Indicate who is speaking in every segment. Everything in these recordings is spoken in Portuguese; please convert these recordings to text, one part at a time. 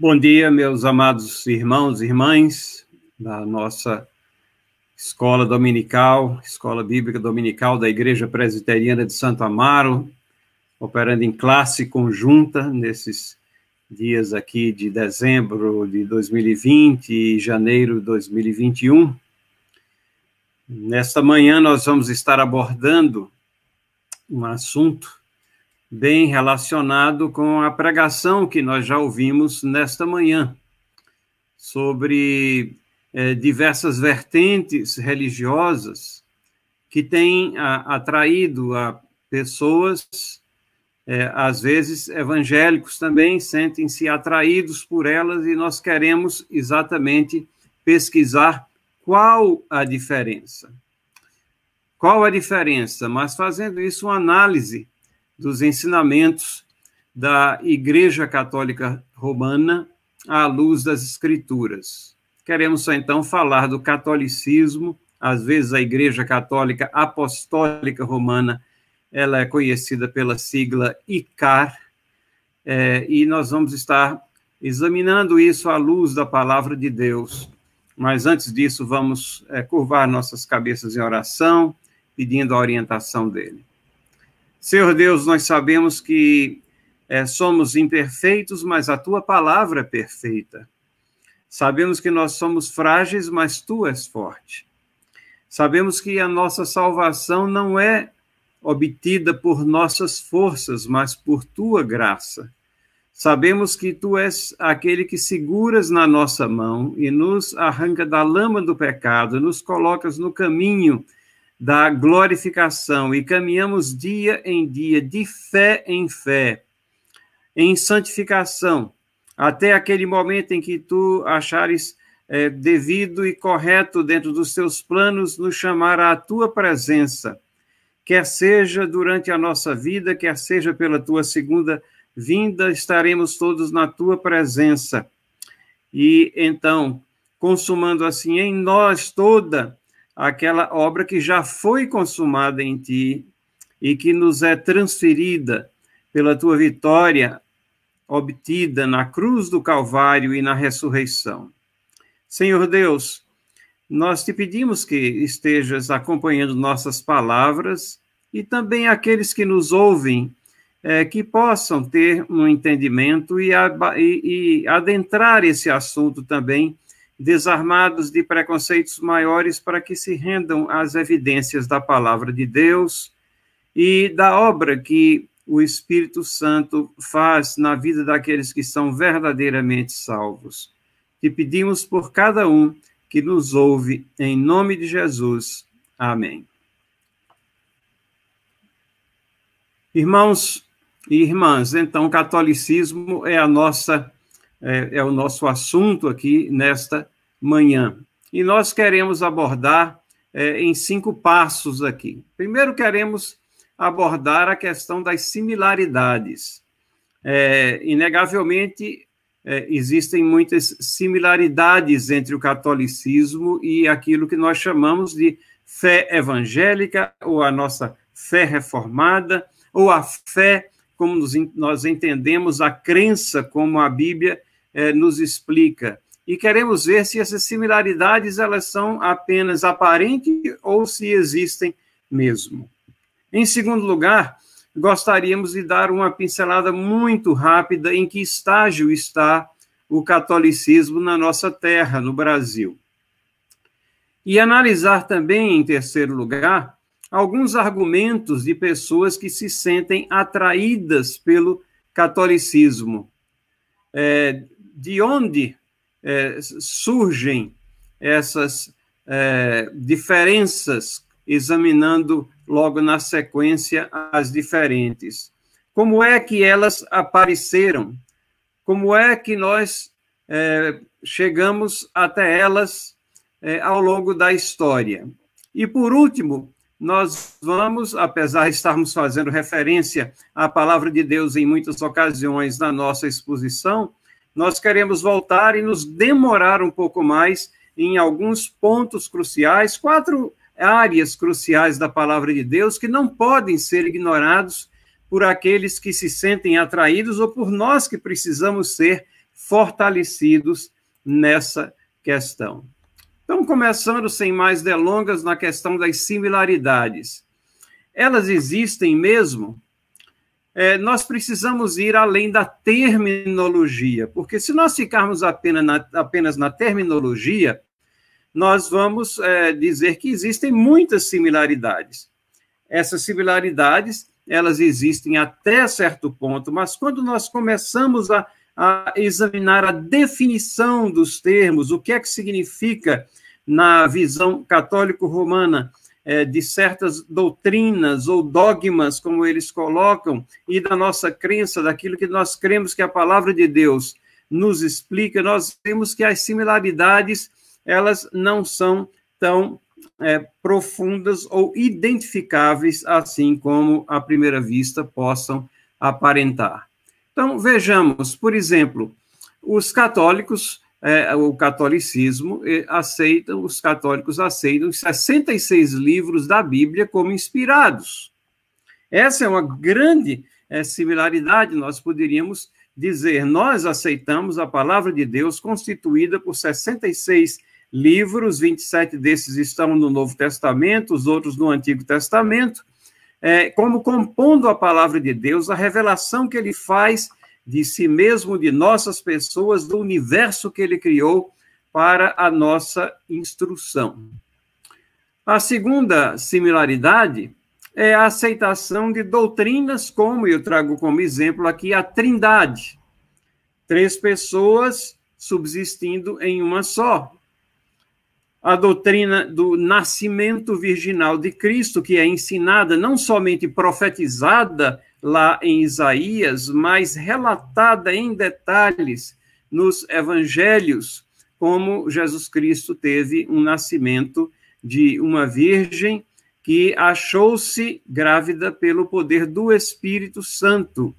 Speaker 1: Bom dia, meus amados irmãos e irmãs da nossa escola dominical, escola bíblica dominical da Igreja Presbiteriana de Santo Amaro, operando em classe conjunta nesses dias aqui de dezembro de 2020 e janeiro de 2021. Nesta manhã nós vamos estar abordando um assunto bem relacionado com a pregação que nós já ouvimos nesta manhã, sobre é, diversas vertentes religiosas que têm a, atraído a pessoas, é, às vezes evangélicos também, sentem-se atraídos por elas e nós queremos exatamente pesquisar qual a diferença. Qual a diferença? Mas fazendo isso, uma análise dos ensinamentos da Igreja Católica Romana à luz das Escrituras. Queremos então falar do catolicismo, às vezes a Igreja Católica Apostólica Romana, ela é conhecida pela sigla ICAR, é, e nós vamos estar examinando isso à luz da palavra de Deus. Mas antes disso, vamos é, curvar nossas cabeças em oração, pedindo a orientação dele. Senhor Deus, nós sabemos que é, somos imperfeitos, mas a tua palavra é perfeita. Sabemos que nós somos frágeis, mas tu és forte. Sabemos que a nossa salvação não é obtida por nossas forças, mas por tua graça. Sabemos que tu és aquele que seguras na nossa mão e nos arranca da lama do pecado, nos colocas no caminho da glorificação e caminhamos dia em dia, de fé em fé, em santificação, até aquele momento em que tu achares é, devido e correto dentro dos teus planos nos chamar à tua presença, quer seja durante a nossa vida, quer seja pela tua segunda vinda, estaremos todos na tua presença. E então, consumando assim em nós toda aquela obra que já foi consumada em ti e que nos é transferida pela tua vitória obtida na cruz do Calvário e na ressurreição. Senhor Deus, nós te pedimos que estejas acompanhando nossas palavras e também aqueles que nos ouvem, é, que possam ter um entendimento e, e, e adentrar esse assunto também desarmados de preconceitos maiores para que se rendam às evidências da palavra de Deus e da obra que o Espírito Santo faz na vida daqueles que são verdadeiramente salvos. Te pedimos por cada um que nos ouve, em nome de Jesus. Amém. Irmãos e irmãs, então, o catolicismo é a nossa é, é o nosso assunto aqui nesta manhã. E nós queremos abordar é, em cinco passos aqui. Primeiro, queremos abordar a questão das similaridades. É, inegavelmente, é, existem muitas similaridades entre o catolicismo e aquilo que nós chamamos de fé evangélica, ou a nossa fé reformada, ou a fé como nós entendemos a crença, como a Bíblia é, nos explica. E queremos ver se essas similaridades elas são apenas aparentes ou se existem mesmo. Em segundo lugar, gostaríamos de dar uma pincelada muito rápida em que estágio está o catolicismo na nossa terra, no Brasil. E analisar também, em terceiro lugar, alguns argumentos de pessoas que se sentem atraídas pelo catolicismo. É, de onde é, surgem essas é, diferenças, examinando logo na sequência as diferentes. Como é que elas apareceram? Como é que nós é, chegamos até elas é, ao longo da história? E, por último, nós vamos, apesar de estarmos fazendo referência à palavra de Deus em muitas ocasiões na nossa exposição, nós queremos voltar e nos demorar um pouco mais em alguns pontos cruciais, quatro áreas cruciais da palavra de Deus que não podem ser ignorados por aqueles que se sentem atraídos ou por nós que precisamos ser fortalecidos nessa questão. Então, começando sem mais delongas na questão das similaridades. Elas existem mesmo? É, nós precisamos ir além da terminologia, porque se nós ficarmos apenas na, apenas na terminologia, nós vamos é, dizer que existem muitas similaridades. Essas similaridades, elas existem até certo ponto, mas quando nós começamos a, a examinar a definição dos termos, o que é que significa na visão católico-romana é, de certas doutrinas ou dogmas, como eles colocam, e da nossa crença, daquilo que nós cremos que a palavra de Deus nos explica, nós vemos que as similaridades elas não são tão é, profundas ou identificáveis assim como à primeira vista possam aparentar. Então vejamos, por exemplo, os católicos é, o catolicismo aceita, os católicos aceitam 66 livros da Bíblia como inspirados. Essa é uma grande é, similaridade, nós poderíamos dizer, nós aceitamos a palavra de Deus constituída por 66 livros, 27 desses estão no Novo Testamento, os outros no Antigo Testamento, é, como compondo a palavra de Deus, a revelação que ele faz de si mesmo, de nossas pessoas, do universo que ele criou para a nossa instrução. A segunda similaridade é a aceitação de doutrinas, como eu trago como exemplo aqui a Trindade. Três pessoas subsistindo em uma só. A doutrina do nascimento virginal de Cristo, que é ensinada, não somente profetizada lá em Isaías, mas relatada em detalhes nos evangelhos, como Jesus Cristo teve um nascimento de uma virgem que achou-se grávida pelo poder do Espírito Santo.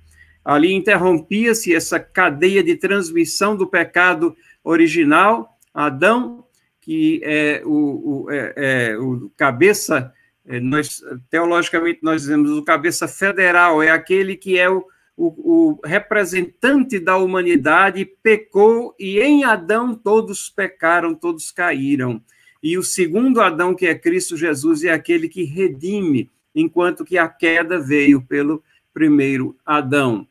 Speaker 1: Ali interrompia-se essa cadeia de transmissão do pecado original, Adão, que é o, o, é, é, o cabeça nós, teologicamente, nós dizemos o cabeça federal é aquele que é o, o, o, representante da humanidade, pecou e em Adão todos pecaram, todos caíram. E o segundo Adão, que é Cristo Jesus, é aquele que redime, enquanto que a queda veio pelo primeiro Adão.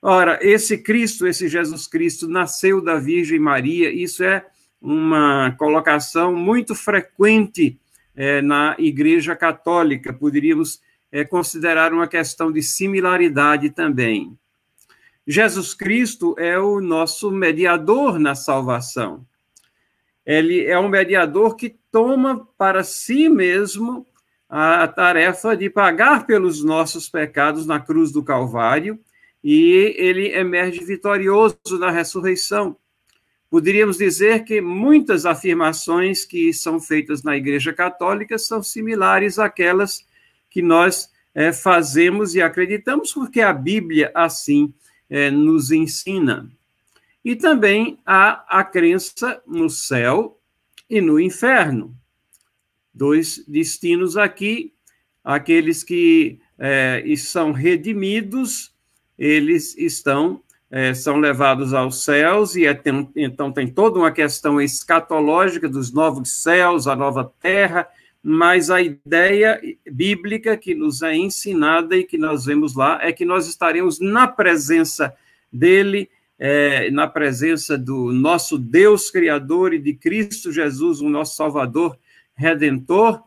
Speaker 1: Ora, esse Cristo, esse Jesus Cristo, nasceu da Virgem Maria, isso é uma colocação muito frequente é, na Igreja Católica. Poderíamos é, considerar uma questão de similaridade também. Jesus Cristo é o nosso mediador na salvação. Ele é um mediador que toma para si mesmo a tarefa de pagar pelos nossos pecados na cruz do Calvário e ele emerge vitorioso na ressurreição. Poderíamos dizer que muitas afirmações que são feitas na Igreja Católica são similares àquelas que nós é, fazemos e acreditamos, porque a Bíblia assim é, nos ensina. E também há a crença no céu e no inferno. Dois destinos aqui, aqueles que é, são redimidos, eles estão é, são levados aos céus, e é, tem, então tem toda uma questão escatológica dos novos céus, a nova terra, mas a ideia bíblica que nos é ensinada e que nós vemos lá é que nós estaremos na presença dele, é, na presença do nosso Deus Criador e de Cristo Jesus, o nosso Salvador Redentor,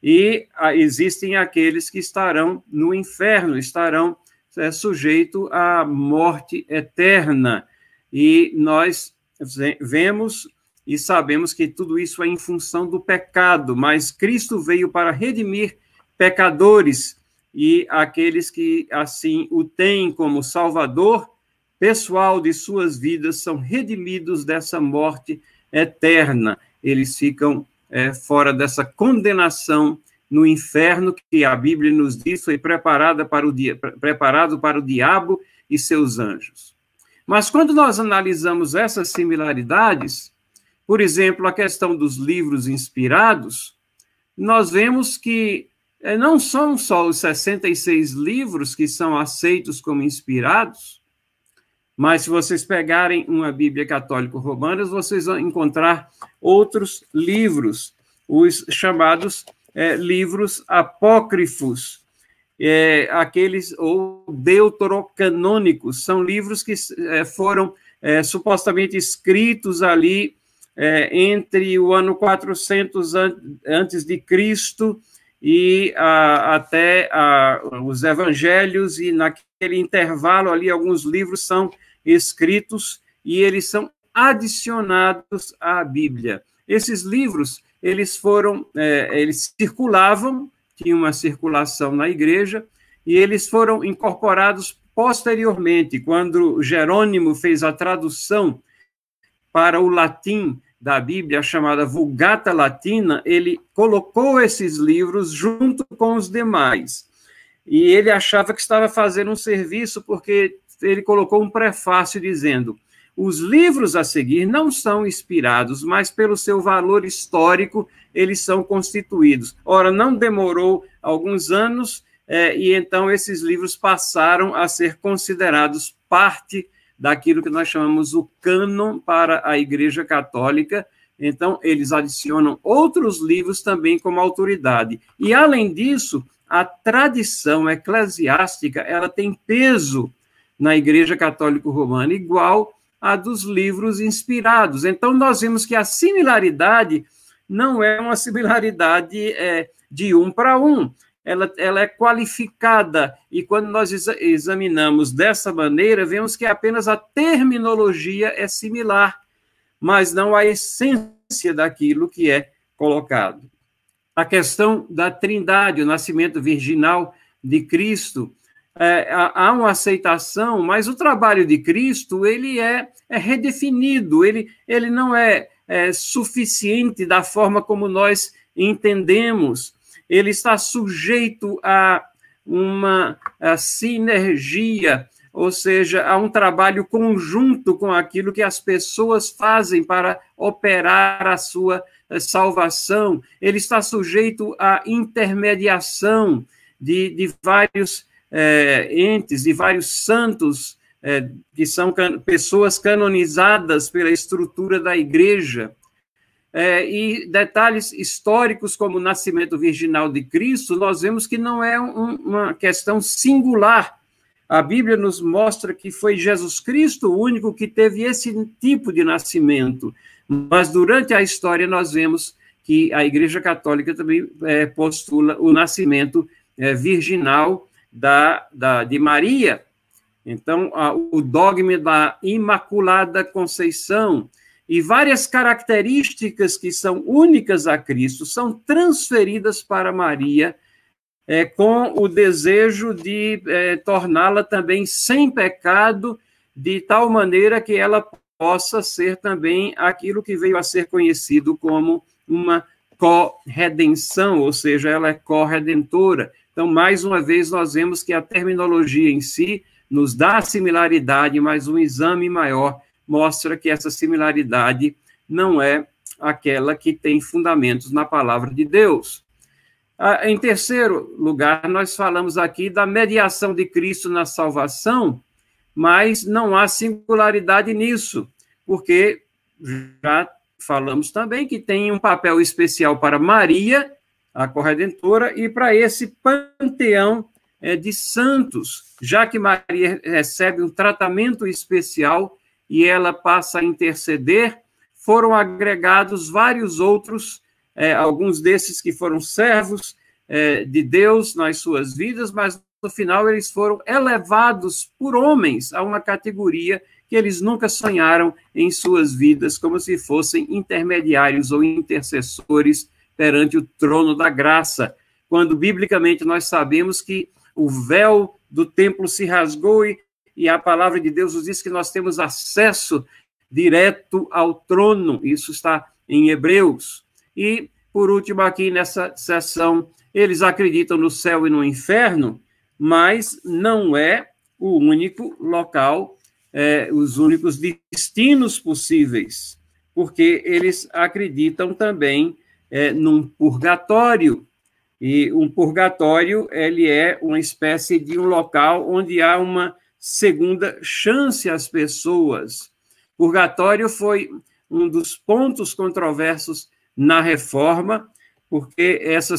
Speaker 1: e ah, existem aqueles que estarão no inferno, estarão é sujeito à morte eterna. E nós vemos e sabemos que tudo isso é em função do pecado, mas Cristo veio para redimir pecadores e aqueles que assim o têm como Salvador pessoal de suas vidas são redimidos dessa morte eterna. Eles ficam é, fora dessa condenação no inferno que a Bíblia nos diz foi preparada para o dia, preparado para o diabo e seus anjos. Mas quando nós analisamos essas similaridades, por exemplo, a questão dos livros inspirados, nós vemos que é, não são só os 66 livros que são aceitos como inspirados, Mas se vocês pegarem uma Bíblia católica romana, vocês vão encontrar outros livros, os chamados é, livros apócrifos, é, aqueles ou deuterocanônicos, são livros que é, foram é, supostamente escritos ali é, entre o ano 400 an antes de Cristo e a, até a, os evangelhos, e naquele intervalo ali, alguns livros são escritos e eles são adicionados à Bíblia. Esses livros, eles foram, é, eles circulavam, tinha uma circulação na igreja, e eles foram incorporados posteriormente, quando Jerônimo fez a tradução para o latim da Bíblia, chamada Vulgata Latina, ele colocou esses livros junto com os demais. E ele achava que estava fazendo um serviço, porque ele colocou um prefácio dizendo: os livros a seguir não são inspirados, mas pelo seu valor histórico eles são constituídos. Ora, não demorou alguns anos é, e então esses livros passaram a ser considerados parte daquilo que nós chamamos o cânon para a Igreja Católica. Então, eles adicionam outros livros também como autoridade. E, além disso, a tradição eclesiástica ela tem peso na Igreja Católica Romana, igual a dos livros inspirados. Então, nós vemos que a similaridade não é uma similaridade é, de um para um, ela, ela é qualificada, e quando nós examinamos dessa maneira, vemos que apenas a terminologia é similar, mas não a essência daquilo que é colocado. A questão da trindade, o nascimento virginal de Cristo, é, há uma aceitação, mas o trabalho de Cristo ele é, é redefinido, ele, ele não é, é suficiente da forma como nós entendemos ele está sujeito a uma a sinergia, ou seja, a um trabalho conjunto com aquilo que as pessoas fazem para operar a sua eh, salvação. Ele está sujeito à intermediação de, de vários é, entes, de vários santos, é, que são can pessoas canonizadas pela estrutura da igreja é, e detalhes históricos como o nascimento virginal de Cristo, nós vemos que não é um, uma questão singular. A Bíblia nos mostra que foi Jesus Cristo o único que teve esse tipo de nascimento. Mas durante a história nós vemos que a Igreja Católica também é, postula o nascimento é, virginal da, da, de Maria. Então, a, o dogma da Imaculada Conceição, e várias características que são únicas a Cristo são transferidas para Maria, é, com o desejo de é, torná-la também sem pecado, de tal maneira que ela possa ser também aquilo que veio a ser conhecido como uma corredenção, ou seja, ela é corredentora. Então, mais uma vez, nós vemos que a terminologia em si nos dá similaridade, mas um exame maior mostra que essa similaridade não é aquela que tem fundamentos na palavra de Deus. Ah, em terceiro lugar, nós falamos aqui da mediação de Cristo na salvação, mas não há singularidade nisso, porque já falamos também que tem um papel especial para Maria, a corredentora, e para esse panteão é, de santos, já que Maria recebe um tratamento especial e ela passa a interceder, foram agregados vários outros, é, alguns desses que foram servos é, de Deus nas suas vidas, mas no final eles foram elevados por homens a uma categoria que eles nunca sonharam em suas vidas, como se fossem intermediários ou intercessores perante o trono da graça, quando biblicamente nós sabemos que o véu do templo se rasgou e e a palavra de Deus nos diz que nós temos acesso direto ao trono. Isso está em Hebreus. E, por último, aqui nessa sessão, eles acreditam no céu e no inferno, mas não é o único local, é, os únicos destinos possíveis, porque eles acreditam também é, num purgatório. E um purgatório, ele é uma espécie de um local onde há uma segunda chance às pessoas. Purgatório foi um dos pontos controversos na reforma, porque essa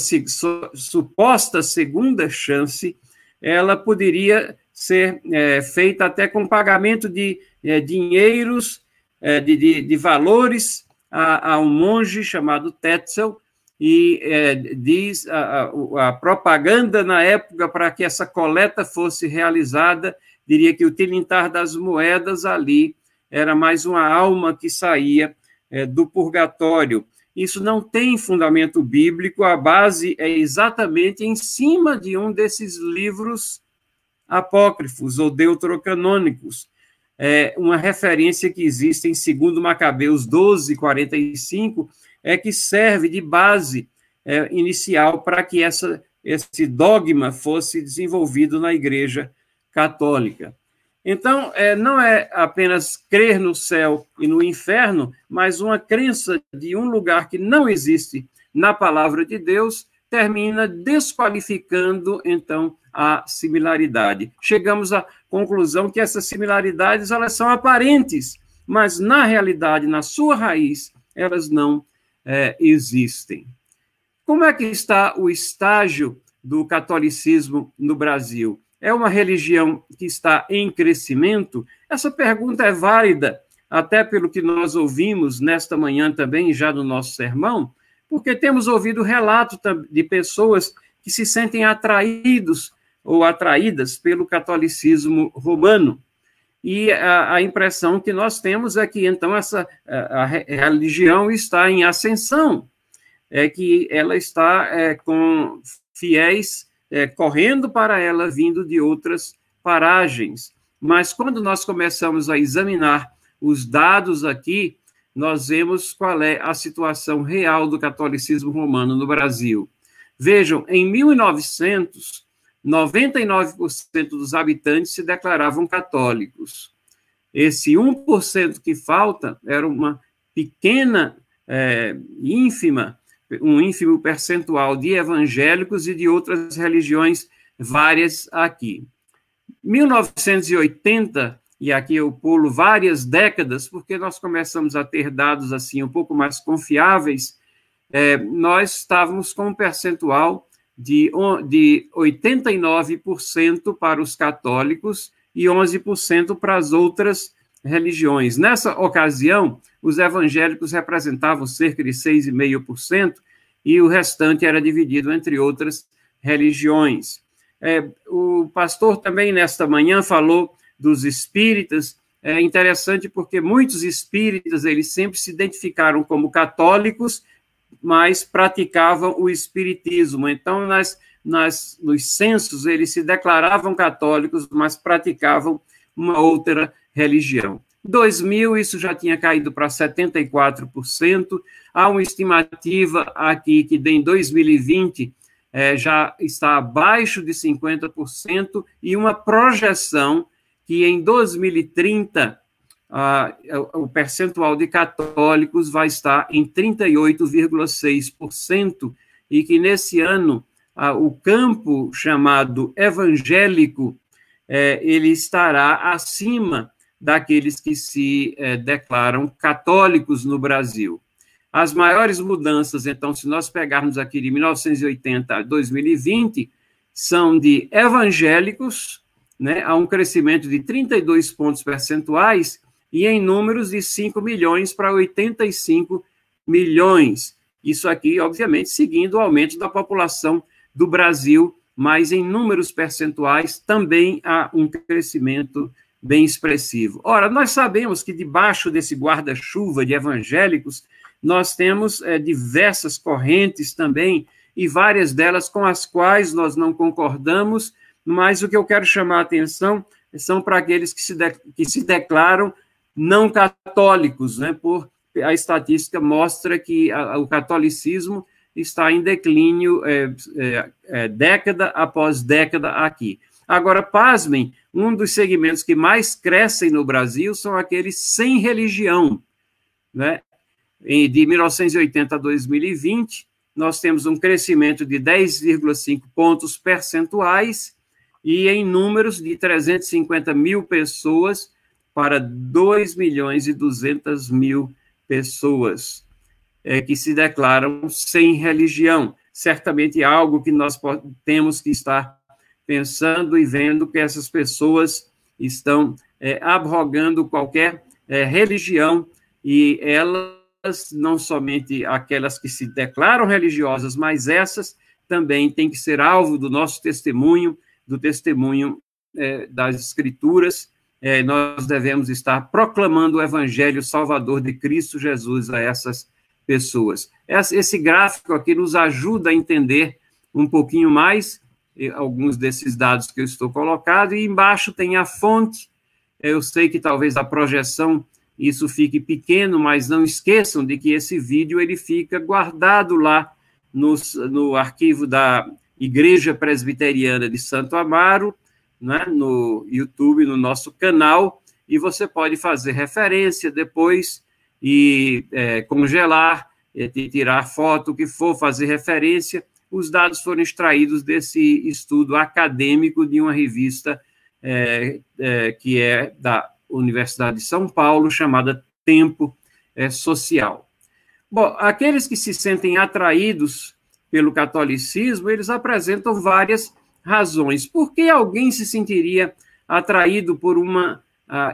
Speaker 1: suposta segunda chance ela poderia ser é, feita até com pagamento de é, dinheiros, é, de, de, de, valores a, a, um monge chamado Tetzel, e é, diz a, a, a, propaganda na época para que essa coleta fosse realizada, diria que o tilintar das moedas ali era mais uma alma que saía é, do purgatório. Isso não tem fundamento bíblico, a base é exatamente em cima de um desses livros apócrifos ou deuterocanônicos. É, uma referência que existe em 2 Macabeus 12, 45, é que serve de base é, inicial para que essa, esse dogma fosse desenvolvido na Igreja Católica. Então, é, não é apenas crer no céu e no inferno, mas uma crença de um lugar que não existe na palavra de Deus termina desqualificando, então, a similaridade. Chegamos à conclusão que essas similaridades elas são aparentes, mas na realidade, na sua raiz, elas não é, existem. Como é que está o estágio do catolicismo no Brasil? É uma religião que está em crescimento? Essa pergunta é válida, até pelo que nós ouvimos nesta manhã também, já no nosso sermão, porque temos ouvido relatos de pessoas que se sentem atraídos ou atraídas pelo catolicismo romano. E a, a, impressão que nós temos é que, então, essa a, a religião está em ascensão, é que ela está é, com fiéis é, correndo para ela, vindo de outras paragens. Mas quando nós começamos a examinar os dados aqui, nós vemos qual é a situação real do catolicismo romano no Brasil. Vejam, em 1900, 99% dos habitantes se declaravam católicos. Esse 1% que falta era uma pequena, é, ínfima, um ínfimo percentual de evangélicos e de outras religiões várias aqui. 1980, e aqui eu pulo várias décadas, porque nós começamos a ter dados assim um pouco mais confiáveis, é, nós estávamos com um percentual de, de 89% para os católicos e 11% para as outras religiões. Nessa ocasião, os evangélicos representavam cerca de 6,5% e o restante era dividido entre outras religiões. É, o pastor também, nesta manhã, falou dos espíritas. É interessante porque muitos espíritas eles sempre se identificaram como católicos mas praticavam o espiritismo. Então, nas, nas, nos censos, eles se declaravam católicos, mas praticavam uma outra religião. Em 2000, isso já tinha caído para 74%. Há uma estimativa aqui que em 2020 é, já está abaixo de 50%, e uma projeção que em 2030 ah, o percentual de católicos vai estar em 38,6%, e que nesse ano ah, o campo chamado evangélico eh, ele estará acima daqueles que se eh, declaram católicos no Brasil. As maiores mudanças, então, se nós pegarmos aqui de 1980 a 2020, são de evangélicos, né, há um crescimento de 32 pontos percentuais, e em números de 5 milhões para 85 milhões. Isso aqui, obviamente, seguindo o aumento da população do Brasil, mas em números percentuais também há um crescimento bem expressivo. Ora, nós sabemos que debaixo desse guarda-chuva de evangélicos, nós temos é, diversas correntes também, e várias delas com as quais nós não concordamos, mas o que eu quero chamar a atenção são para aqueles que se, de, que se declaram não católicos, né? Por a estatística mostra que a, o catolicismo está em declínio é, é, é, década após década aqui. Agora, pasmem, um dos segmentos que mais crescem no Brasil são aqueles sem religião. Né? De 1980 a 2020, nós temos um crescimento de 10,5 pontos percentuais e em números de 350 mil pessoas para 2 milhões e 200 mil pessoas é, que se declaram sem religião. Certamente é algo que nós temos que estar pensando e vendo que essas pessoas estão é, abrogando qualquer é, religião e elas, não somente aquelas que se declaram religiosas, mas essas também têm que ser alvo do nosso testemunho, do testemunho é, das Escrituras. É, nós devemos estar proclamando o Evangelho Salvador de Cristo Jesus a essas pessoas. Esse gráfico aqui nos ajuda a entender um pouquinho mais alguns desses dados que eu estou colocando, e embaixo tem a fonte. Eu sei que talvez a projeção isso fique pequeno, mas não esqueçam de que esse vídeo ele fica guardado lá no, no arquivo da Igreja Presbiteriana de Santo Amaro, né, no YouTube, no nosso canal, e você pode fazer referência depois e é, congelar, e tirar foto, o que for, fazer referência, os dados foram extraídos desse estudo acadêmico de uma revista é, é, que é da Universidade de São Paulo, chamada Tempo é, Social. Bom, aqueles que se sentem atraídos pelo catolicismo, eles apresentam várias razões. Por que alguém se sentiria atraído por uma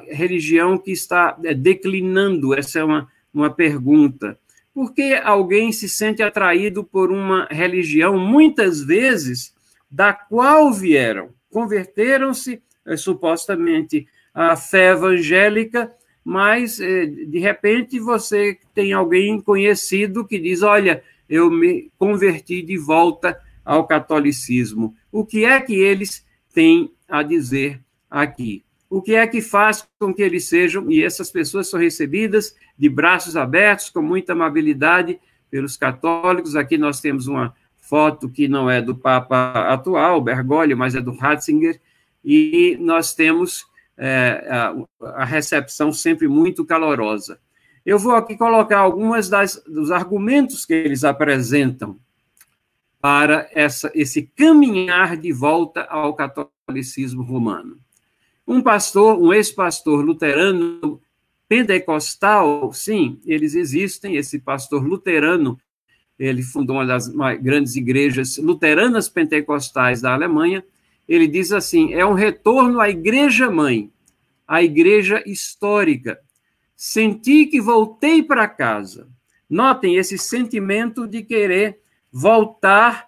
Speaker 1: religião que está é, declinando? Essa é uma, uma pergunta. Por que alguém se sente atraído por uma religião, muitas vezes, da qual vieram? Converteram-se, eh, supostamente, à fé evangélica, mas, eh, de repente, você tem alguém conhecido que diz: Olha, eu me converti de volta ao catolicismo. O que é que eles têm a dizer aqui? o que é que faz com que eles sejam, e essas pessoas são recebidas de braços abertos, com muita amabilidade pelos católicos. Aqui nós temos uma foto que não é do Papa atual, Bergoglio, mas é do Ratzinger, e nós temos é, a, a, recepção sempre muito calorosa. Eu vou aqui colocar algumas das, dos argumentos que eles apresentam para essa, esse caminhar de volta ao catolicismo romano. Um pastor, um ex-pastor luterano pentecostal, sim, eles existem. Esse pastor luterano, ele fundou uma das grandes igrejas luteranas pentecostais da Alemanha. Ele diz assim: é um retorno à igreja mãe, à igreja histórica. Senti que voltei para casa. Notem esse sentimento de querer voltar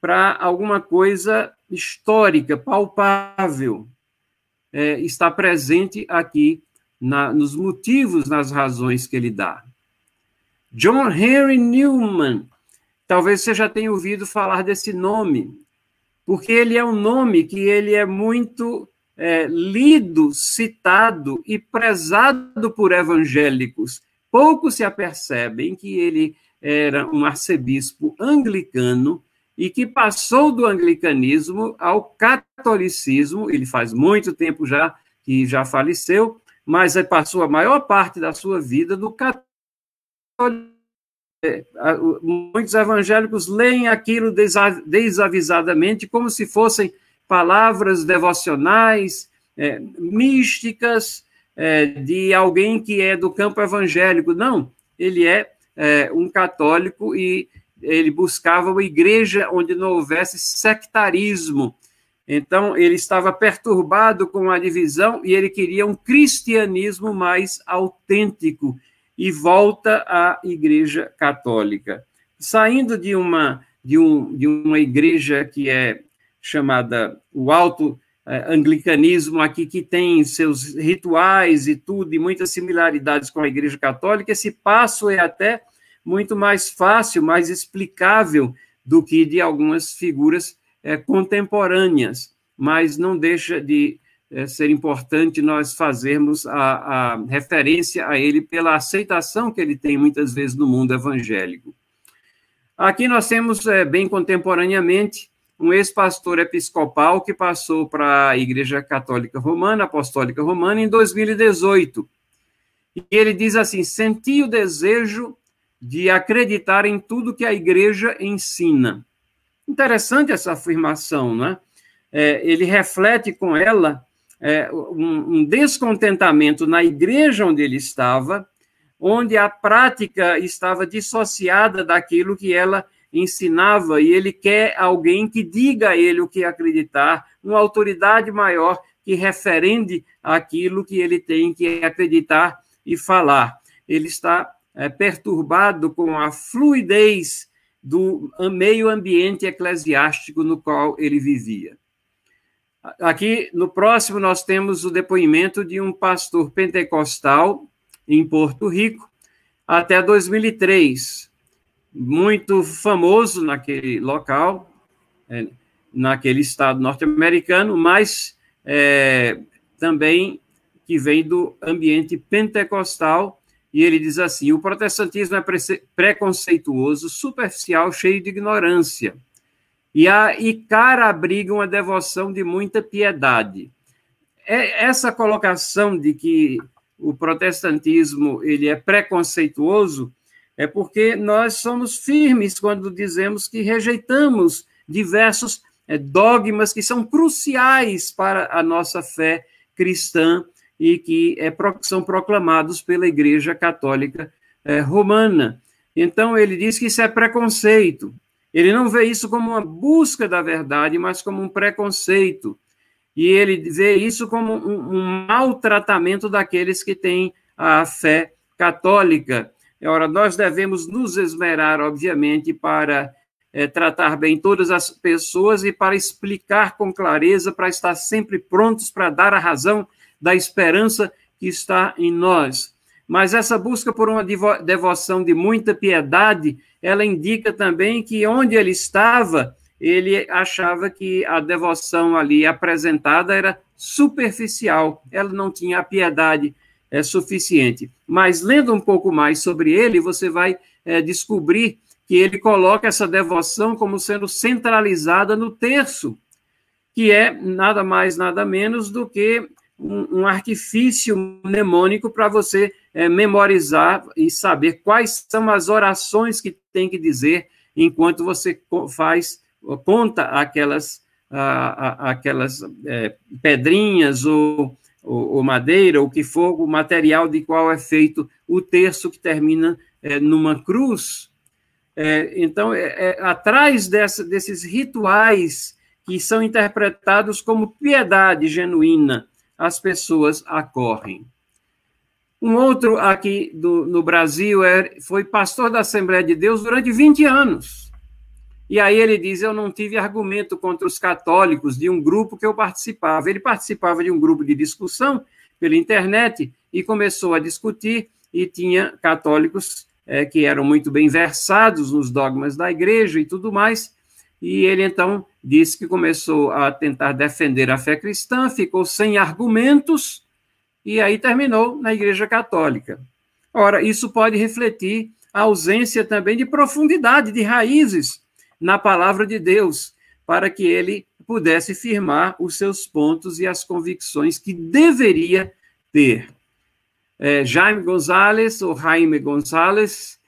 Speaker 1: para alguma coisa histórica, palpável, é, está presente aqui na, nos motivos, nas razões que ele dá. John Henry Newman, talvez você já tenha ouvido falar desse nome, porque ele é um nome que ele é muito é, lido, citado e prezado por evangélicos. Poucos se apercebem que ele era um arcebispo anglicano e que passou do anglicanismo ao catolicismo, ele faz muito tempo já que já faleceu, mas passou a maior parte da sua vida do catolicismo. É, muitos evangélicos leem aquilo desavisadamente como se fossem palavras devocionais, é, místicas, é, de alguém que é do campo evangélico. Não, ele é, é um católico e ele buscava uma igreja onde não houvesse sectarismo. Então, ele estava perturbado com a divisão e ele queria um cristianismo mais autêntico e volta à Igreja Católica. Saindo de uma, de um, de uma igreja que é chamada o Alto eh, Anglicanismo, aqui que tem seus rituais e tudo, e muitas similaridades com a Igreja Católica, esse passo é até muito mais fácil, mais explicável do que de algumas figuras é, contemporâneas, mas não deixa de é, ser importante nós fazermos a, a, referência a ele pela aceitação que ele tem muitas vezes no mundo evangélico. Aqui nós temos, é, bem contemporaneamente, um ex-pastor episcopal que passou para a Igreja Católica Romana, Apostólica Romana, em 2018. E ele diz assim: senti o desejo de acreditar em tudo que a igreja ensina. Interessante essa afirmação, não é? é, ele reflete com ela é, um, um descontentamento na igreja onde ele estava, onde a prática estava dissociada daquilo que ela ensinava, e ele quer alguém que diga a ele o que acreditar, uma autoridade maior que referende aquilo que ele tem que acreditar e falar. Ele está é, perturbado com a fluidez do meio ambiente eclesiástico no qual ele vivia. Aqui, no próximo, nós temos o depoimento de um pastor pentecostal em Porto Rico, até 2003, muito famoso naquele local, é, naquele estado norte-americano, mas é, também que vem do ambiente pentecostal, e ele diz assim: o protestantismo é preconceituoso, superficial, cheio de ignorância e, a, e cara abriga uma devoção de muita piedade. É, essa colocação de que o protestantismo ele é preconceituoso é porque nós somos firmes quando dizemos que rejeitamos diversos é, dogmas que são cruciais para a nossa fé cristã e que é, são proclamados pela Igreja Católica é, Romana. Então, ele diz que isso é preconceito. Ele não vê isso como uma busca da verdade, mas como um preconceito. E ele vê isso como um, um maltratamento daqueles que têm a fé católica. Ora, nós devemos nos esmerar, obviamente, para é, tratar bem todas as pessoas e para explicar com clareza, para estar sempre prontos para dar a razão da esperança que está em nós. Mas essa busca por uma devoção de muita piedade ela indica também que onde ele estava, ele achava que a devoção ali apresentada era superficial, ela não tinha a piedade é, suficiente. Mas lendo um pouco mais sobre ele, você vai é, descobrir que ele coloca essa devoção como sendo centralizada no terço, que é nada mais, nada menos do que um, um artifício mnemônico para você é, memorizar e saber quais são as orações que tem que dizer enquanto você faz, conta aquelas, aquelas é, pedrinhas ou, ou, madeira, o que for, o material de qual é feito o terço que termina é, numa cruz. É, então, é, é, atrás dessa, desses rituais que são interpretados como piedade genuína, as pessoas acorrem. Um outro aqui do, no Brasil é, foi pastor da Assembleia de Deus durante 20 anos. E aí ele diz: Eu não tive argumento contra os católicos de um grupo que eu participava. Ele participava de um grupo de discussão pela internet e começou a discutir, e tinha católicos é, que eram muito bem versados nos dogmas da igreja e tudo mais. E ele então disse que começou a tentar defender a fé cristã, ficou sem argumentos e aí terminou na Igreja Católica. Ora, isso pode refletir a ausência também de profundidade, de raízes na palavra de Deus, para que ele pudesse firmar os seus pontos e as convicções que deveria ter. É, Jaime Gonzalez, ou Jaime Gonzalez,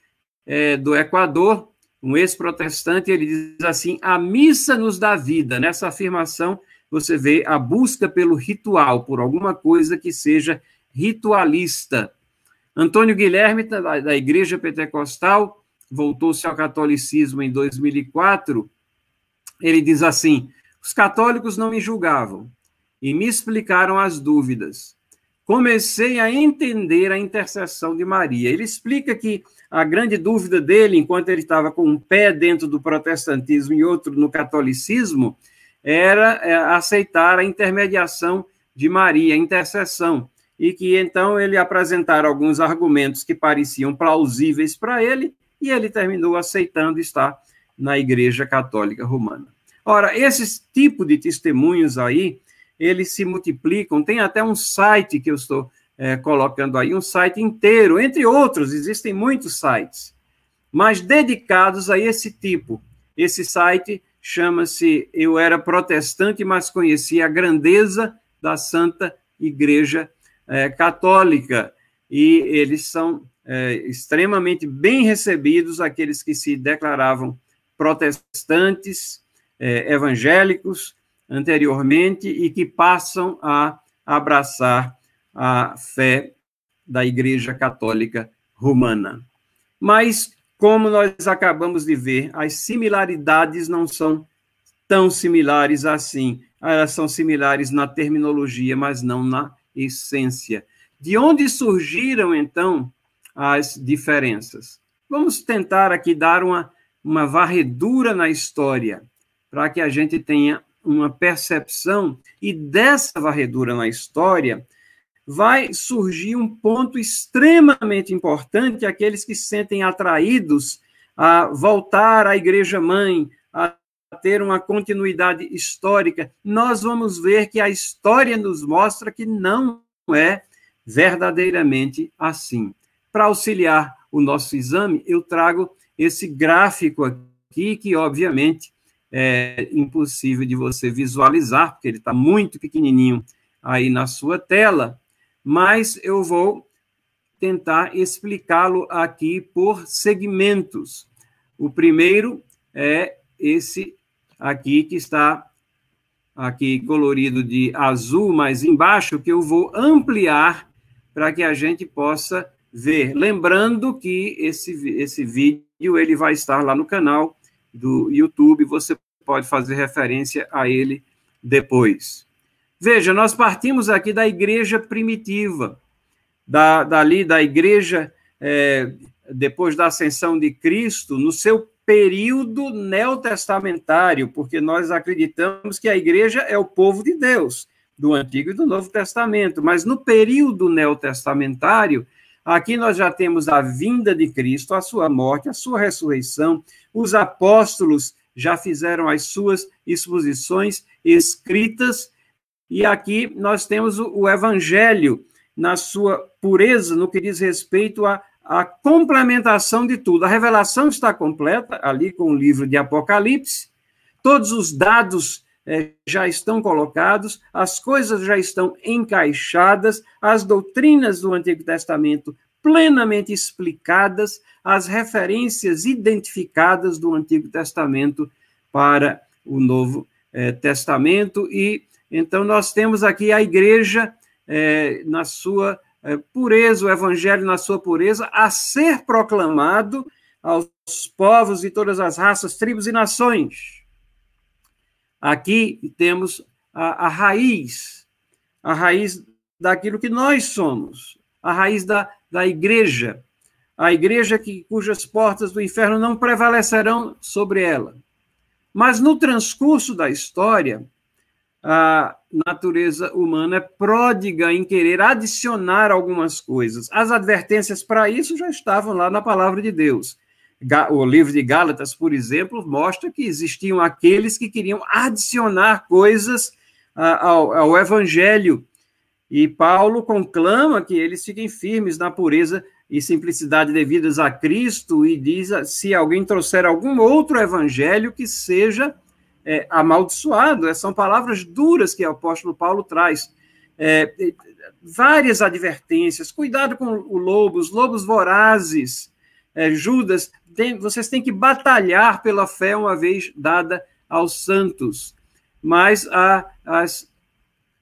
Speaker 1: é, do Equador, um ex-protestante, ele diz assim: a missa nos dá vida. Nessa afirmação, você vê a busca pelo ritual, por alguma coisa que seja ritualista. Antônio Guilherme, da Igreja Pentecostal, voltou-se ao catolicismo em 2004. Ele diz assim: os católicos não me julgavam e me explicaram as dúvidas. Comecei a entender a intercessão de Maria. Ele explica que a grande dúvida dele, enquanto ele estava com um pé dentro do protestantismo e outro no catolicismo, era é, aceitar a intermediação de Maria, a intercessão, e que então ele apresentara alguns argumentos que pareciam plausíveis para ele, e ele terminou aceitando estar na Igreja Católica Romana. Ora, esses tipos de testemunhos aí, eles se multiplicam, tem até um site que eu estou é, colocando aí, um site inteiro, entre outros, existem muitos sites, mas dedicados a esse tipo. Esse site chama-se Eu Era Protestante, mas conhecia a grandeza da Santa Igreja é, Católica. E eles são é, extremamente bem recebidos, aqueles que se declaravam protestantes, é, evangélicos, anteriormente e que passam a abraçar a fé da Igreja Católica Romana. Mas, como nós acabamos de ver, as similaridades não são tão similares assim. Elas são similares na terminologia, mas não na essência. De onde surgiram, então, as diferenças? Vamos tentar aqui dar uma, uma varredura na história, para que a gente tenha uma percepção, e dessa varredura na história vai surgir um ponto extremamente importante aqueles que se sentem atraídos a voltar à igreja mãe, a ter uma continuidade histórica. Nós vamos ver que a história nos mostra que não é verdadeiramente assim. Para auxiliar o nosso exame, eu trago esse gráfico aqui, que obviamente é impossível de você visualizar, porque ele está muito pequenininho aí na sua tela, mas eu vou tentar explicá-lo aqui por segmentos. O primeiro é esse aqui que está aqui colorido de azul mais embaixo, que eu vou ampliar para que a gente possa ver. Lembrando que esse, esse vídeo ele vai estar lá no canal do YouTube, você pode fazer referência a ele depois. Veja, nós partimos aqui da igreja primitiva, da, dali da igreja é, depois da ascensão de Cristo, no seu período neotestamentário, porque nós acreditamos que a igreja é o povo de Deus, do Antigo e do Novo Testamento, mas no período neotestamentário, Aqui nós já temos a vinda de Cristo, a sua morte, a sua ressurreição. Os apóstolos já fizeram as suas exposições escritas. E aqui nós temos o, evangelho na sua pureza, no que diz respeito à, à complementação de tudo. A revelação está completa ali com o livro de Apocalipse. Todos os dados é, já estão colocados, as coisas já estão encaixadas, as doutrinas do Antigo Testamento plenamente explicadas, as referências identificadas do Antigo Testamento para o Novo é, Testamento, e então nós temos aqui a igreja é, na sua é, pureza, o evangelho na sua pureza, a ser proclamado aos povos de todas as raças, tribos e nações. Aqui temos a, a raiz, a raiz daquilo que nós somos, a raiz da, da igreja, a igreja que, cujas portas do inferno não prevalecerão sobre ela. Mas no transcurso da história, a natureza humana é pródiga em querer adicionar algumas coisas. As advertências para isso já estavam lá na palavra de Deus o livro de Gálatas, por exemplo, mostra que existiam aqueles que queriam adicionar coisas ao, ao evangelho. E Paulo conclama que eles fiquem firmes na pureza e simplicidade devidas a Cristo e diz: se alguém trouxer algum outro evangelho que seja é, amaldiçoado. É, são palavras duras que o apóstolo Paulo traz. É, várias advertências, cuidado com o lobo, os lobos vorazes. É, Judas tem, vocês têm que batalhar pela fé uma vez dada aos santos. Mas a, as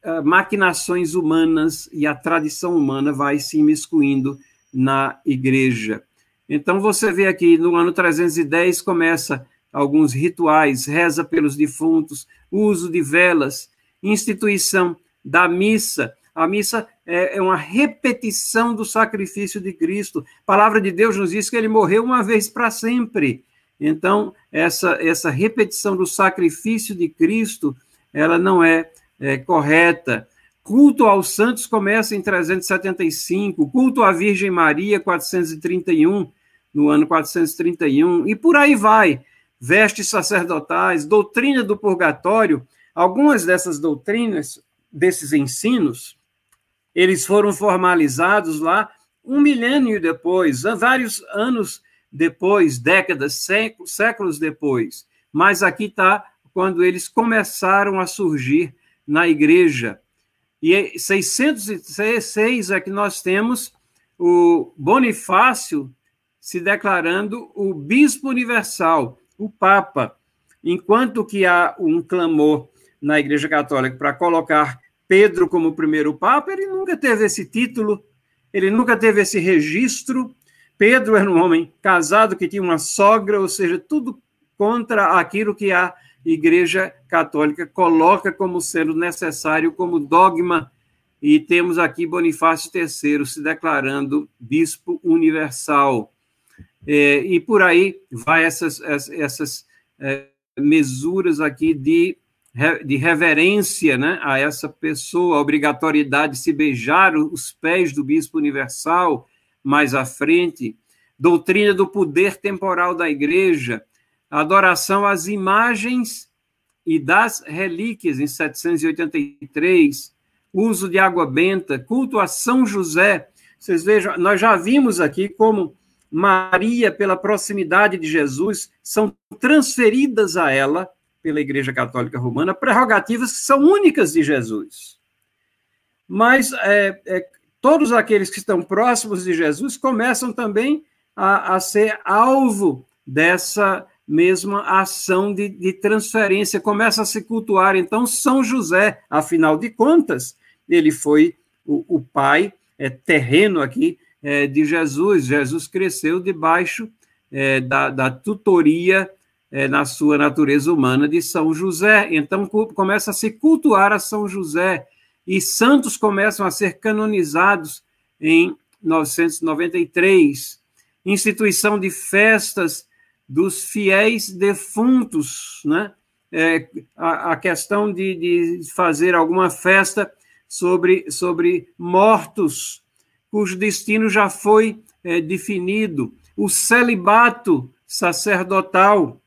Speaker 1: a, maquinações humanas e a tradição humana vai se imiscuindo na igreja. Então você vê aqui no ano 310 começa alguns rituais, reza pelos defuntos, uso de velas, instituição da missa. A missa é, é uma repetição do sacrifício de Cristo. A palavra de Deus nos diz que ele morreu uma vez para sempre. Então, essa, essa repetição do sacrifício de Cristo, ela não é, é correta. Culto aos santos começa em 375, culto à Virgem Maria, 431, no ano 431, e por aí vai. Vestes sacerdotais, doutrina do purgatório, algumas dessas doutrinas, desses ensinos, eles foram formalizados lá um milênio depois, vários anos depois, décadas, séculos depois. Mas aqui está quando eles começaram a surgir na igreja. E 606 é que nós temos o Bonifácio se declarando o bispo universal, o Papa, enquanto que há um clamor na Igreja Católica para colocar Pedro como primeiro Papa, ele nunca teve esse título, ele nunca teve esse registro. Pedro era um homem casado que tinha uma sogra, ou seja, tudo contra aquilo que a Igreja Católica coloca como sendo necessário, como dogma. E temos aqui Bonifácio III se declarando bispo universal. É, e por aí vai essas, essas é, mesuras aqui de, de reverência né, a essa pessoa, a obrigatoriedade de se beijar os pés do bispo universal mais à frente, doutrina do poder temporal da igreja, adoração às imagens e das relíquias, em 783, uso de água benta, culto a São José. Vocês vejam, nós já vimos aqui como Maria, pela proximidade de Jesus, são transferidas a ela, pela Igreja Católica Romana, prerrogativas que são únicas de Jesus. Mas é, é, todos aqueles que estão próximos de Jesus começam também a, a ser alvo dessa mesma ação de, de, transferência, começa a se cultuar. Então, São José, afinal de contas, ele foi o, o pai é, terreno aqui é, de Jesus. Jesus cresceu debaixo é, da, da, tutoria é, na sua natureza humana de São José. Então começa a se cultuar a São José e santos começam a ser canonizados em 993. Instituição de festas dos fiéis defuntos, né? É, a, a, questão de, de fazer alguma festa sobre, sobre mortos cujo destino já foi é, definido, o celibato sacerdotal,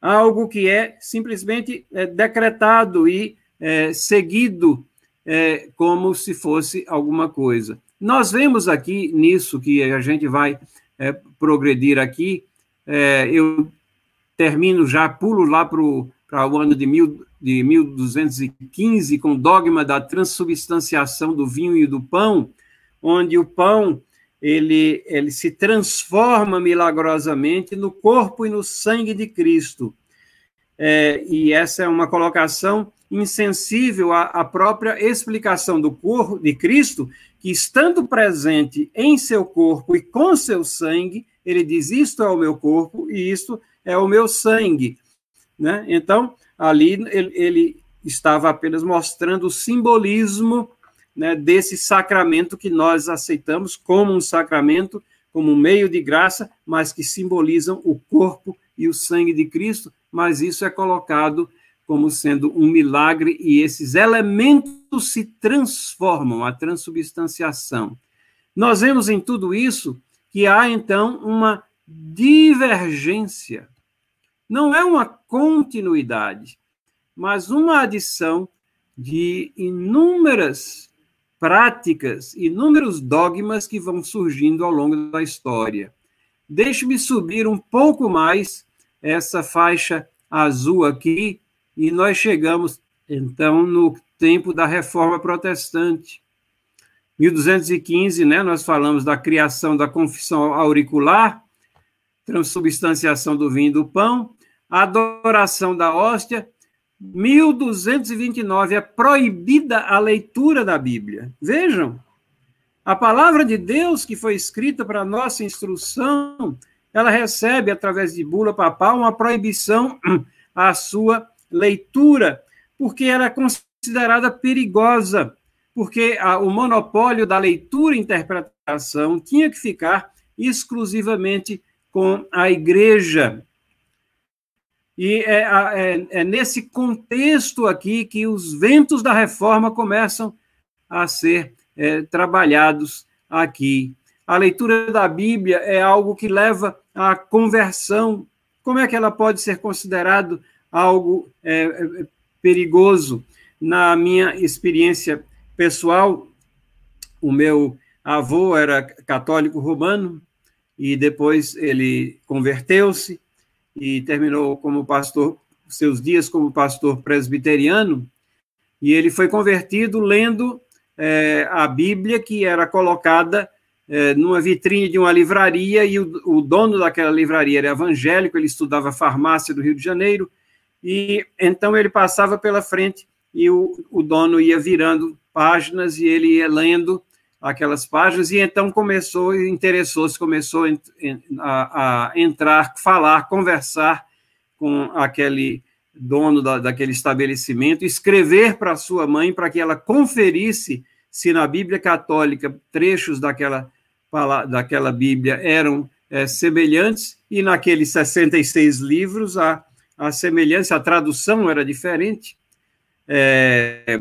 Speaker 1: algo que é simplesmente é, decretado e é, seguido é, como se fosse alguma coisa. Nós vemos aqui nisso que a gente vai é, progredir aqui, é, eu termino já, pulo lá para o ano de, mil, de 1215, com o dogma da transubstanciação do vinho e do pão, onde o pão ele, ele se transforma milagrosamente no corpo e no sangue de Cristo. É, e essa é uma colocação insensível à, à, própria explicação do corpo de Cristo, que estando presente em seu corpo e com seu sangue, ele diz: Isto é o meu corpo e isto é o meu sangue. Né? Então, ali ele, ele estava apenas mostrando o simbolismo né, desse sacramento que nós aceitamos como um sacramento, como um meio de graça, mas que simbolizam o corpo e o sangue de Cristo, mas isso é colocado como sendo um milagre e esses elementos se transformam, a transubstanciação. Nós vemos em tudo isso que há então uma divergência. Não é uma continuidade, mas uma adição de inúmeras práticas, inúmeros dogmas que vão surgindo ao longo da história. Deixe-me subir um pouco mais essa faixa azul aqui, e nós chegamos, então, no tempo da Reforma Protestante. 1215, né, nós falamos da criação da confissão auricular, transubstanciação do vinho e do pão, adoração da hóstia, 1229 é proibida a leitura da Bíblia. Vejam, a palavra de Deus que foi escrita para nossa instrução, ela recebe através de bula papal uma proibição à sua leitura, porque ela é considerada perigosa, porque a, o monopólio da leitura e interpretação tinha que ficar exclusivamente com a igreja. E é, é, é, nesse contexto aqui que os ventos da reforma começam a ser é, trabalhados aqui. A leitura da Bíblia é algo que leva à conversão. Como é que ela pode ser considerado algo é, é, perigoso? Na minha experiência pessoal, o meu avô era católico romano e depois ele converteu-se e terminou como pastor, seus dias como pastor presbiteriano, e ele foi convertido lendo é, a Bíblia, que era colocada é, numa vitrine de uma livraria, e o, o, dono daquela livraria era evangélico, ele estudava farmácia do Rio de Janeiro, e então ele passava pela frente e o, o dono ia virando páginas e ele ia lendo aquelas páginas e então começou, interessou-se, começou a, a, entrar, falar, conversar com aquele dono da, daquele estabelecimento, escrever para sua mãe para que ela conferisse se na Bíblia católica trechos daquela, daquela Bíblia eram é, semelhantes e naqueles 66 livros a, a semelhança, a tradução era diferente é,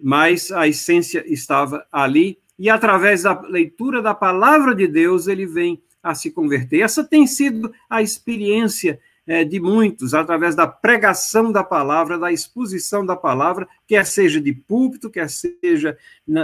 Speaker 1: mas a essência estava ali, e através da leitura da palavra de Deus ele vem a se converter. Essa tem sido a experiência é, de muitos, através da pregação da palavra, da exposição da palavra, quer seja de púlpito, quer seja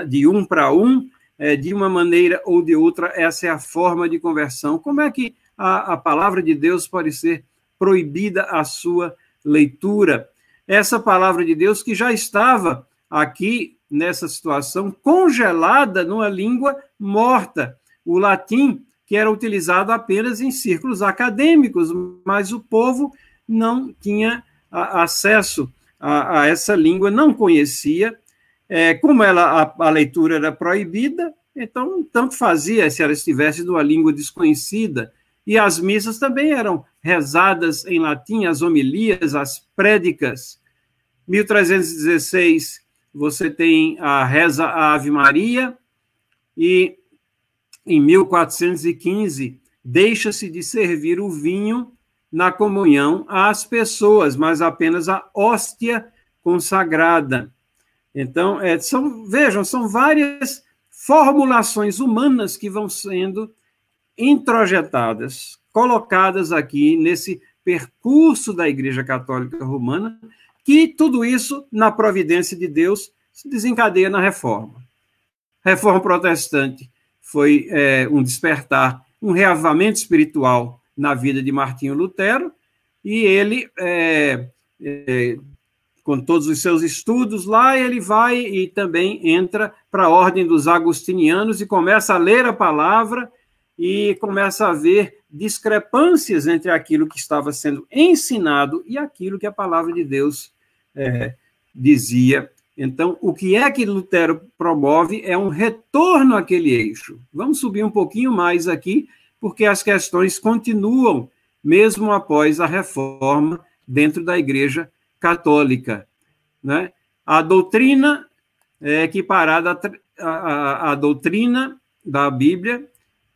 Speaker 1: de um para um, é, de uma maneira ou de outra, essa é a forma de conversão. Como é que a, a palavra de Deus pode ser proibida a sua leitura? essa palavra de Deus que já estava aqui nessa situação congelada numa língua morta, o latim, que era utilizado apenas em círculos acadêmicos, mas o povo não tinha acesso a, a essa língua, não conhecia. É, como ela, a, a, leitura era proibida, então tanto fazia se ela estivesse numa língua desconhecida. E as missas também eram rezadas em latim, as homilias, as prédicas. 1316, você tem a reza Ave Maria, e em 1415, deixa-se de servir o vinho na comunhão às pessoas, mas apenas a hóstia consagrada. Então, é, são, vejam, são várias formulações humanas que vão sendo introjetadas, colocadas aqui nesse percurso da Igreja Católica Romana, que tudo isso, na providência de Deus, se desencadeia na reforma. Reforma protestante foi é, um despertar, um reavamento espiritual na vida de Martinho Lutero, e ele, é, é, com todos os seus estudos lá, ele vai e também entra para a ordem dos agostinianos e começa a ler a palavra e começa a ver discrepâncias entre aquilo que estava sendo ensinado e aquilo que a palavra de Deus é, dizia. Então, o que é que Lutero promove é um retorno àquele eixo. Vamos subir um pouquinho mais aqui, porque as questões continuam, mesmo após a reforma dentro da Igreja Católica. Né? A doutrina é equiparada à, a doutrina da Bíblia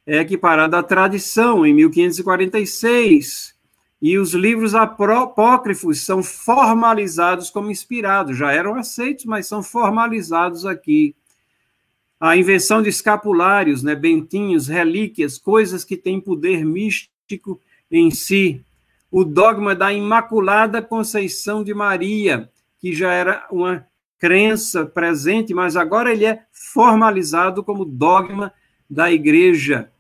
Speaker 1: é equiparada à tradição, em 1546. E os livros apócrifos são formalizados como inspirados, já eram aceitos, mas são formalizados aqui. A invenção de escapulários, né, bentinhos, relíquias, coisas que têm poder místico em si. O dogma da Imaculada Conceição de Maria, que já era uma crença presente, mas agora ele é formalizado como dogma da igreja.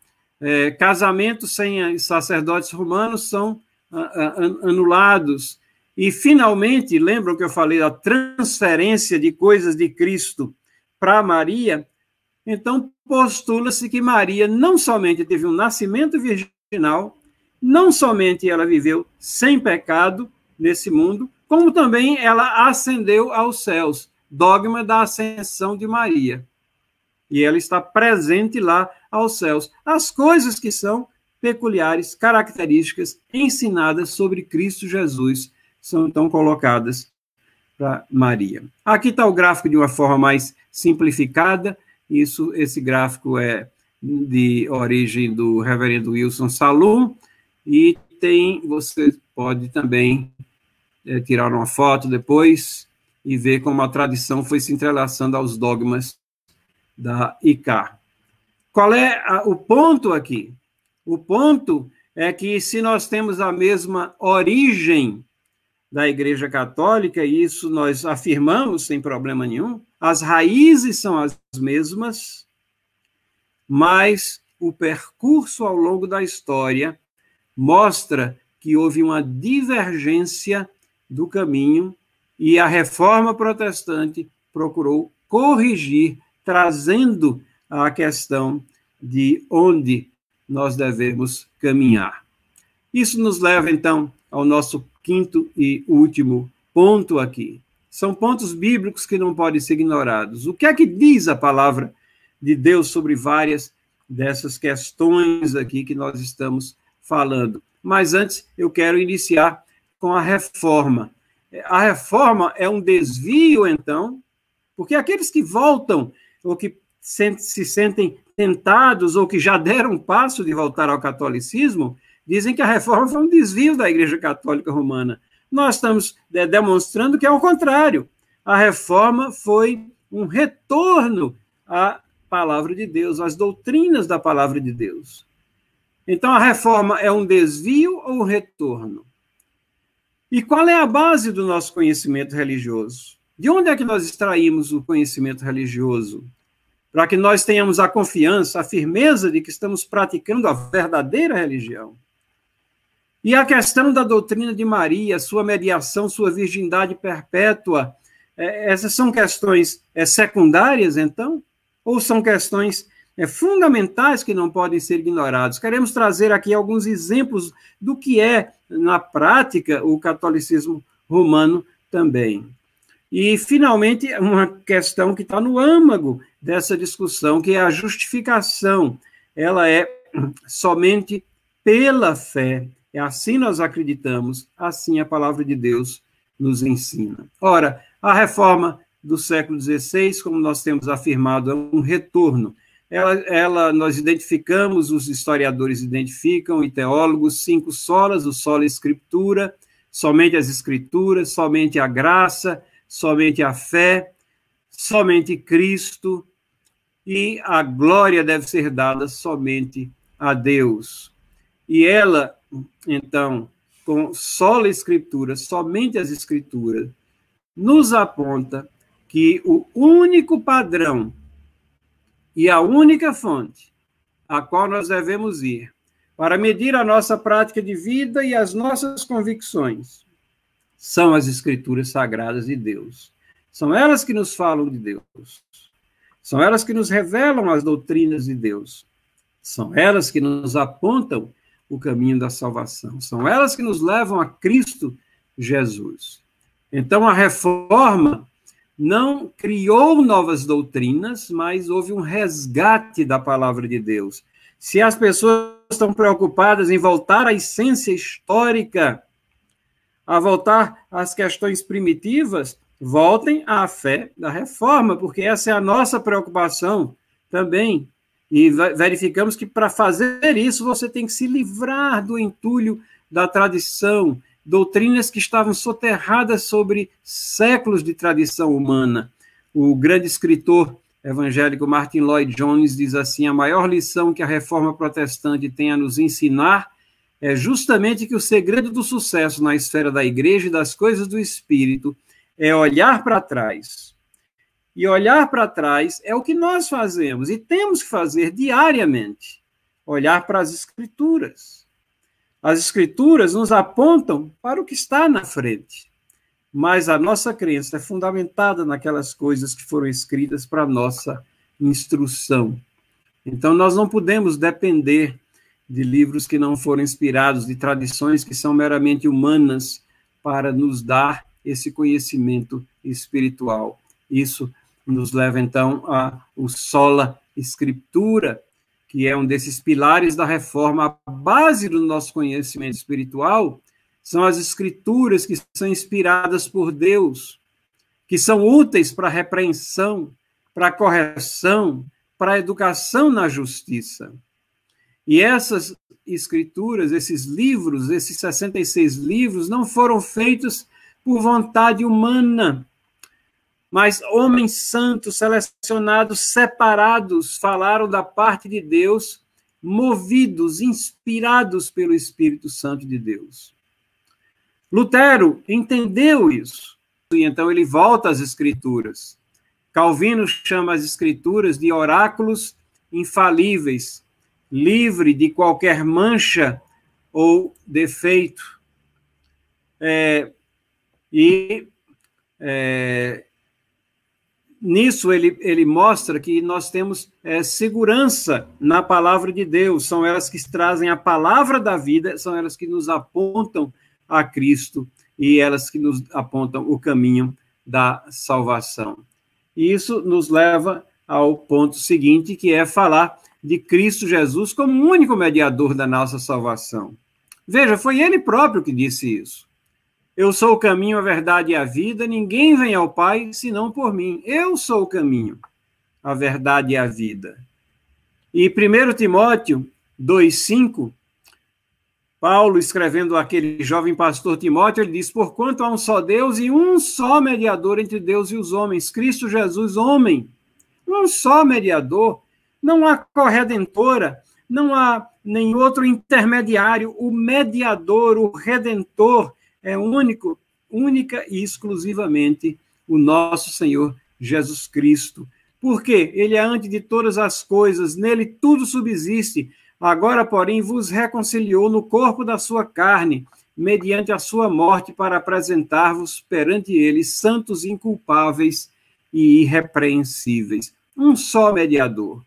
Speaker 1: É, casamentos sem sacerdotes romanos são anulados. E, finalmente, lembram que eu falei da transferência de coisas de Cristo para Maria? Então, postula-se que Maria não somente teve um nascimento virginal, não somente ela viveu sem pecado nesse mundo, como também ela ascendeu aos céus dogma da ascensão de Maria. E ela está presente lá aos céus. As coisas que são peculiares, características ensinadas sobre Cristo Jesus são então colocadas para Maria. Aqui está o gráfico de uma forma mais simplificada. Isso, esse gráfico é de origem do Reverendo Wilson Salum e tem, você pode também é, tirar uma foto depois e ver como a tradição foi se entrelaçando aos dogmas da ICAR. Qual é a, o ponto aqui? O ponto é que se nós temos a mesma origem da Igreja Católica, e isso nós afirmamos sem problema nenhum, as raízes são as mesmas, mas o percurso ao longo da história mostra que houve uma divergência do caminho e a reforma protestante procurou corrigir, trazendo a questão de onde nós devemos caminhar. Isso nos leva, então, ao nosso quinto e último ponto aqui. São pontos bíblicos que não podem ser ignorados. O que é que diz a palavra de Deus sobre várias dessas questões aqui que nós estamos falando? Mas antes, eu quero iniciar com a reforma. A reforma é um desvio, então, porque aqueles que voltam ou que se sentem tentados ou que já deram um passo de voltar ao catolicismo, dizem que a reforma foi um desvio da Igreja Católica Romana. Nós estamos é, demonstrando que é o contrário. A reforma foi um retorno à palavra de Deus, às doutrinas da palavra de Deus. Então, a reforma é um desvio ou um retorno? E qual é a base do nosso conhecimento religioso? De onde é que nós extraímos o conhecimento religioso? Para que nós tenhamos a confiança, a firmeza de que estamos praticando a verdadeira religião. E a questão da doutrina de Maria, sua mediação, sua virgindade perpétua, é, essas são questões é, secundárias, então? Ou são questões é, fundamentais que não podem ser ignorados? Queremos trazer aqui alguns exemplos do que é, na prática, o catolicismo romano também. E, finalmente, uma questão que está no âmago dessa discussão, que é a justificação. Ela é somente pela fé é assim nós acreditamos, assim a palavra de Deus nos ensina. Ora, a reforma do século XVI, como nós temos afirmado, é um retorno. Ela, ela, nós identificamos, os historiadores identificam, e teólogos, cinco solas, o sola escritura, somente as escrituras, somente a graça, somente a fé, somente Cristo, e a glória deve ser dada somente a Deus. E ela então, com só a Escritura, somente as Escrituras, nos aponta que o único padrão e a única fonte a qual nós devemos ir para medir a nossa prática de vida e as nossas convicções são as Escrituras sagradas de Deus. São elas que nos falam de Deus. São elas que nos revelam as doutrinas de Deus. São elas que nos apontam o caminho da salvação. São elas que nos levam a Cristo Jesus. Então, a reforma não criou novas doutrinas, mas houve um resgate da palavra de Deus. Se as pessoas estão preocupadas em voltar à essência histórica, a voltar às questões primitivas, voltem à fé da reforma, porque essa é a nossa preocupação também. E verificamos que para fazer isso você tem que se livrar do entulho da tradição, doutrinas que estavam soterradas sobre séculos de tradição humana. O grande escritor evangélico Martin Lloyd Jones diz assim: a maior lição que a reforma protestante tem a nos ensinar é justamente que o segredo do sucesso na esfera da igreja e das coisas do espírito é olhar para trás e olhar para trás é o que nós fazemos e temos que fazer diariamente. Olhar para as Escrituras. As Escrituras nos apontam para o que está na frente, mas a nossa crença é fundamentada naquelas coisas que foram escritas para nossa instrução. Então, nós não podemos depender de livros que não foram inspirados, de tradições que são meramente humanas, para nos dar esse conhecimento espiritual. Isso nos leva então a o sola escritura, que é um desses pilares da reforma, a base do nosso conhecimento espiritual, são as escrituras que são inspiradas por Deus, que são úteis para repreensão, para correção, para educação na justiça. E essas escrituras, esses livros, esses 66 livros, não foram feitos por vontade humana, mas homens santos, selecionados, separados, falaram da parte de Deus, movidos, inspirados pelo Espírito Santo de Deus. Lutero entendeu isso, e então ele volta às Escrituras. Calvino chama as Escrituras de oráculos infalíveis, livre de qualquer mancha ou defeito. É, e é, nisso ele, ele mostra que nós temos é, segurança na palavra de Deus, são elas que trazem a palavra da vida, são elas que nos apontam a Cristo e elas que nos apontam o caminho da salvação. E isso nos leva ao ponto seguinte, que é falar de Cristo Jesus como único mediador da nossa salvação. Veja, foi ele próprio que disse isso. Eu sou o caminho, a verdade e a vida, ninguém vem ao Pai senão por mim. Eu sou o caminho, a verdade e a vida. E 1 Timóteo 2,5 Paulo, escrevendo àquele jovem pastor Timóteo, ele diz: Porquanto há um só Deus e um só mediador entre Deus e os homens, Cristo Jesus, homem. Um só mediador. Não há corredentora, não há nem outro intermediário. O mediador, o redentor, é único, única e exclusivamente o nosso Senhor Jesus Cristo. Porque ele é antes de todas as coisas, nele tudo subsiste Agora, porém, vos reconciliou no corpo da sua carne, mediante a sua morte, para apresentar-vos perante ele santos, inculpáveis e irrepreensíveis. Um só mediador.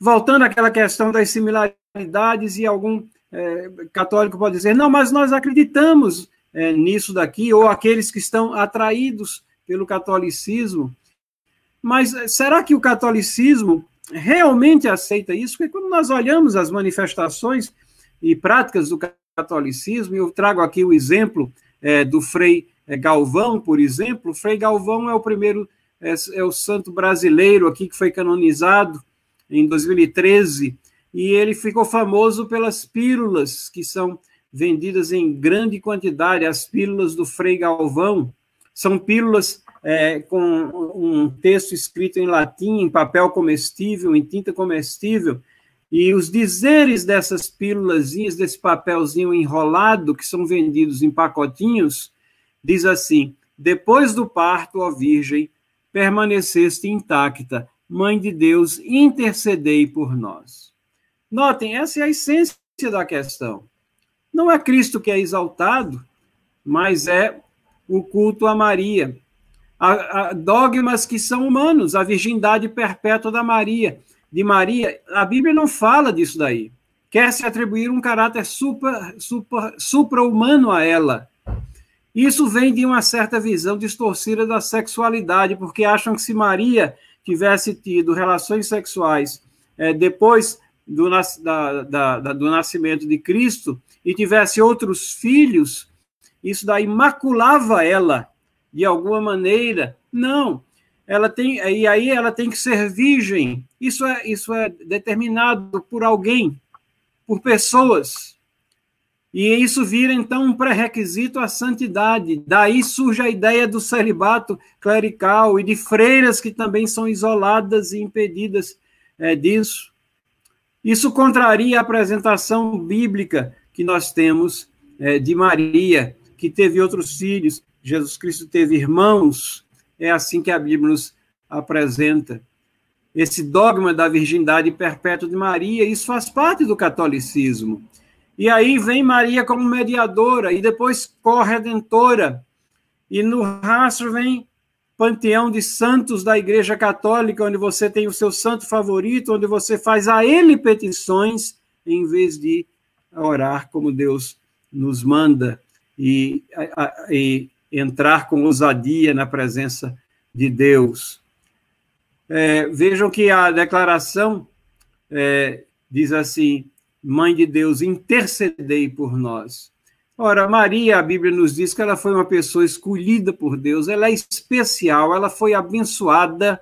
Speaker 1: Voltando àquela questão das similaridades, e algum é, católico pode dizer, não, mas nós acreditamos é, nisso daqui, ou aqueles que estão atraídos pelo catolicismo. Mas será que o catolicismo realmente aceita isso, porque quando nós olhamos as manifestações e práticas do catolicismo, eu trago aqui o exemplo é, do Frei é, Galvão, por exemplo, Frei Galvão é o primeiro, é, é o santo brasileiro aqui que foi canonizado em 2013, e ele ficou famoso pelas pílulas que são vendidas em grande quantidade, as pílulas do Frei Galvão, são pílulas é, com um texto escrito em latim, em papel comestível, em tinta comestível, e os dizeres dessas pílulas, desse papelzinho enrolado, que são vendidos em pacotinhos, diz assim: Depois do parto, ó Virgem, permaneceste intacta, Mãe de Deus, intercedei por nós. Notem, essa é a essência da questão. Não é Cristo que é exaltado, mas é o culto a Maria a, a dogmas que são humanos, a virgindade perpétua da Maria, de Maria. A Bíblia não fala disso daí. Quer se atribuir um caráter super, super, supra-humano a ela. Isso vem de uma certa visão distorcida da sexualidade, porque acham que se Maria tivesse tido relações sexuais é, depois do, da, da, da, do nascimento de Cristo e tivesse outros filhos, isso daí maculava ela de alguma maneira. Não. Ela tem, e aí ela tem que ser virgem. Isso é, isso é determinado por alguém, por pessoas. E isso vira, então, um pré-requisito à santidade. Daí surge a ideia do celibato clerical e de freiras que também são isoladas e impedidas é, disso. Isso contraria a apresentação bíblica que nós temos é, de Maria, que teve outros filhos, Jesus Cristo teve irmãos, é assim que a Bíblia nos apresenta. Esse dogma da virgindade perpétua de Maria, isso faz parte do catolicismo. E aí vem Maria como mediadora e depois corredentora. E no rastro vem panteão de santos da Igreja Católica, onde você tem o seu santo favorito, onde você faz a ele petições em vez de orar como Deus nos manda e, e entrar com ousadia na presença de Deus. É, vejam que a declaração é, diz assim: Mãe de Deus, intercedei por nós. Ora, Maria, a Bíblia nos diz que ela foi uma pessoa escolhida por Deus, ela é especial, ela foi abençoada.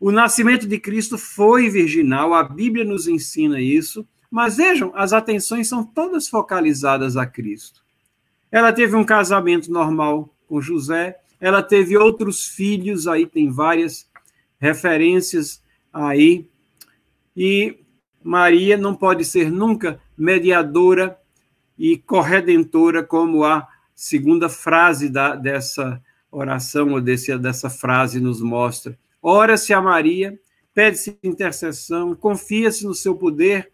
Speaker 1: O nascimento de Cristo foi virginal, a Bíblia nos ensina isso, mas vejam, as atenções são todas focalizadas a Cristo. Ela teve um casamento normal com José, ela teve outros filhos, aí tem várias referências aí. E Maria não pode ser nunca mediadora e corredentora, como a segunda frase da, dessa oração, ou desse, dessa frase nos mostra. Ora-se a Maria, pede-se intercessão, confia-se no seu poder,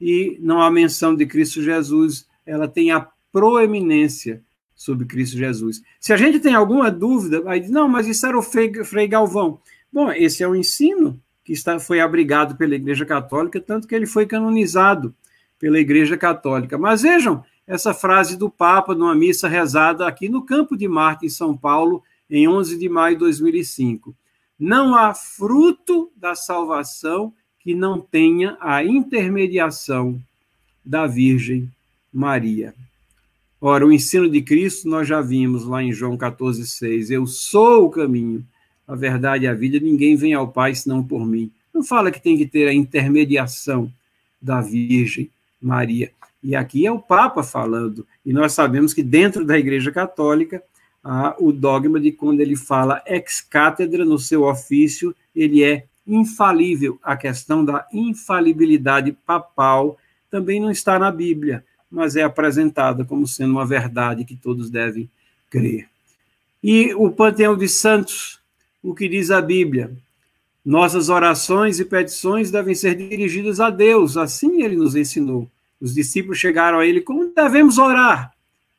Speaker 1: e não há menção de Cristo Jesus, ela tem a proeminência sobre Cristo Jesus. Se a gente tem alguma dúvida, aí não, mas isso era o Frei, Galvão. Bom, esse é o ensino que está, foi abrigado pela Igreja Católica, tanto que ele foi canonizado pela Igreja Católica. Mas vejam, essa frase do Papa numa missa rezada aqui no Campo de Marte, em São Paulo, em 11 de maio de 2005. Não há fruto da salvação que não tenha a intermediação da Virgem Maria. Ora, o ensino de Cristo nós já vimos lá em João 14,6. Eu sou o caminho, a verdade e a vida, ninguém vem ao Pai senão por mim. Não fala que tem que ter a intermediação da Virgem Maria. E aqui é o Papa falando, e nós sabemos que dentro da Igreja Católica há o dogma de quando ele fala ex cátedra no seu ofício, ele é infalível. A questão da infalibilidade papal também não está na Bíblia, mas é apresentada como sendo uma verdade que todos devem crer. E o panteão de santos, o que diz a Bíblia? Nossas orações e petições devem ser dirigidas a Deus, assim ele nos ensinou. Os discípulos chegaram a ele, como devemos orar?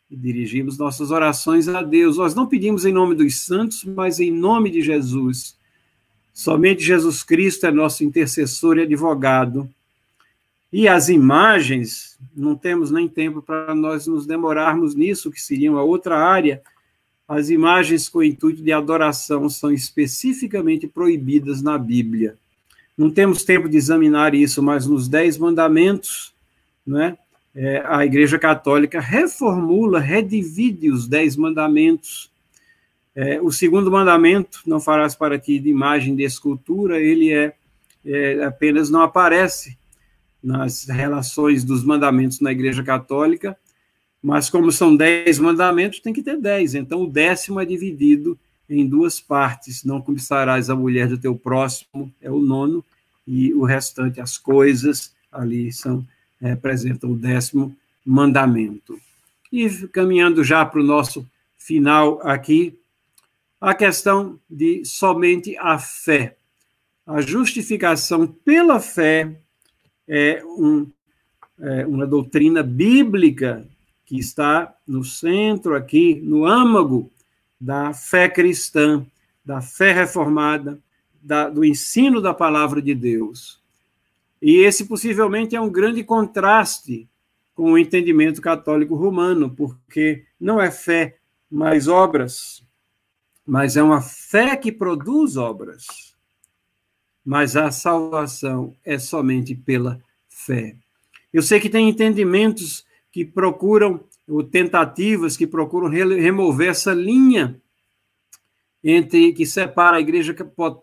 Speaker 1: E dirigimos nossas orações a Deus. Nós não pedimos em nome dos santos, mas em nome de Jesus. Somente Jesus Cristo é nosso intercessor e advogado. E as imagens, não temos nem tempo para nós nos demorarmos nisso, que seria uma outra área. As imagens com o intuito de adoração são especificamente proibidas na Bíblia. Não temos tempo de examinar isso, mas nos Dez Mandamentos, né, é, a Igreja Católica reformula, redivide os Dez Mandamentos. É, o segundo mandamento, não farás para ti de imagem de escultura, ele é, é apenas não aparece nas relações dos mandamentos na Igreja Católica, mas como são dez mandamentos, tem que ter dez. Então, o décimo é dividido em duas partes. Não cobiçarás a mulher do teu próximo, é o nono, e o restante, as coisas, ali são representam o décimo mandamento. E caminhando já para o nosso final aqui, a questão de somente a fé. A justificação pela fé é, um, é uma doutrina bíblica que está no centro aqui, no âmago da fé cristã, da fé reformada, da, do ensino da palavra de Deus. E esse possivelmente é um grande contraste com o entendimento católico romano, porque não é fé mais obras, mas é uma fé que produz obras mas a salvação é somente pela fé. Eu sei que tem entendimentos que procuram, ou tentativas que procuram remover essa linha entre que separa a igreja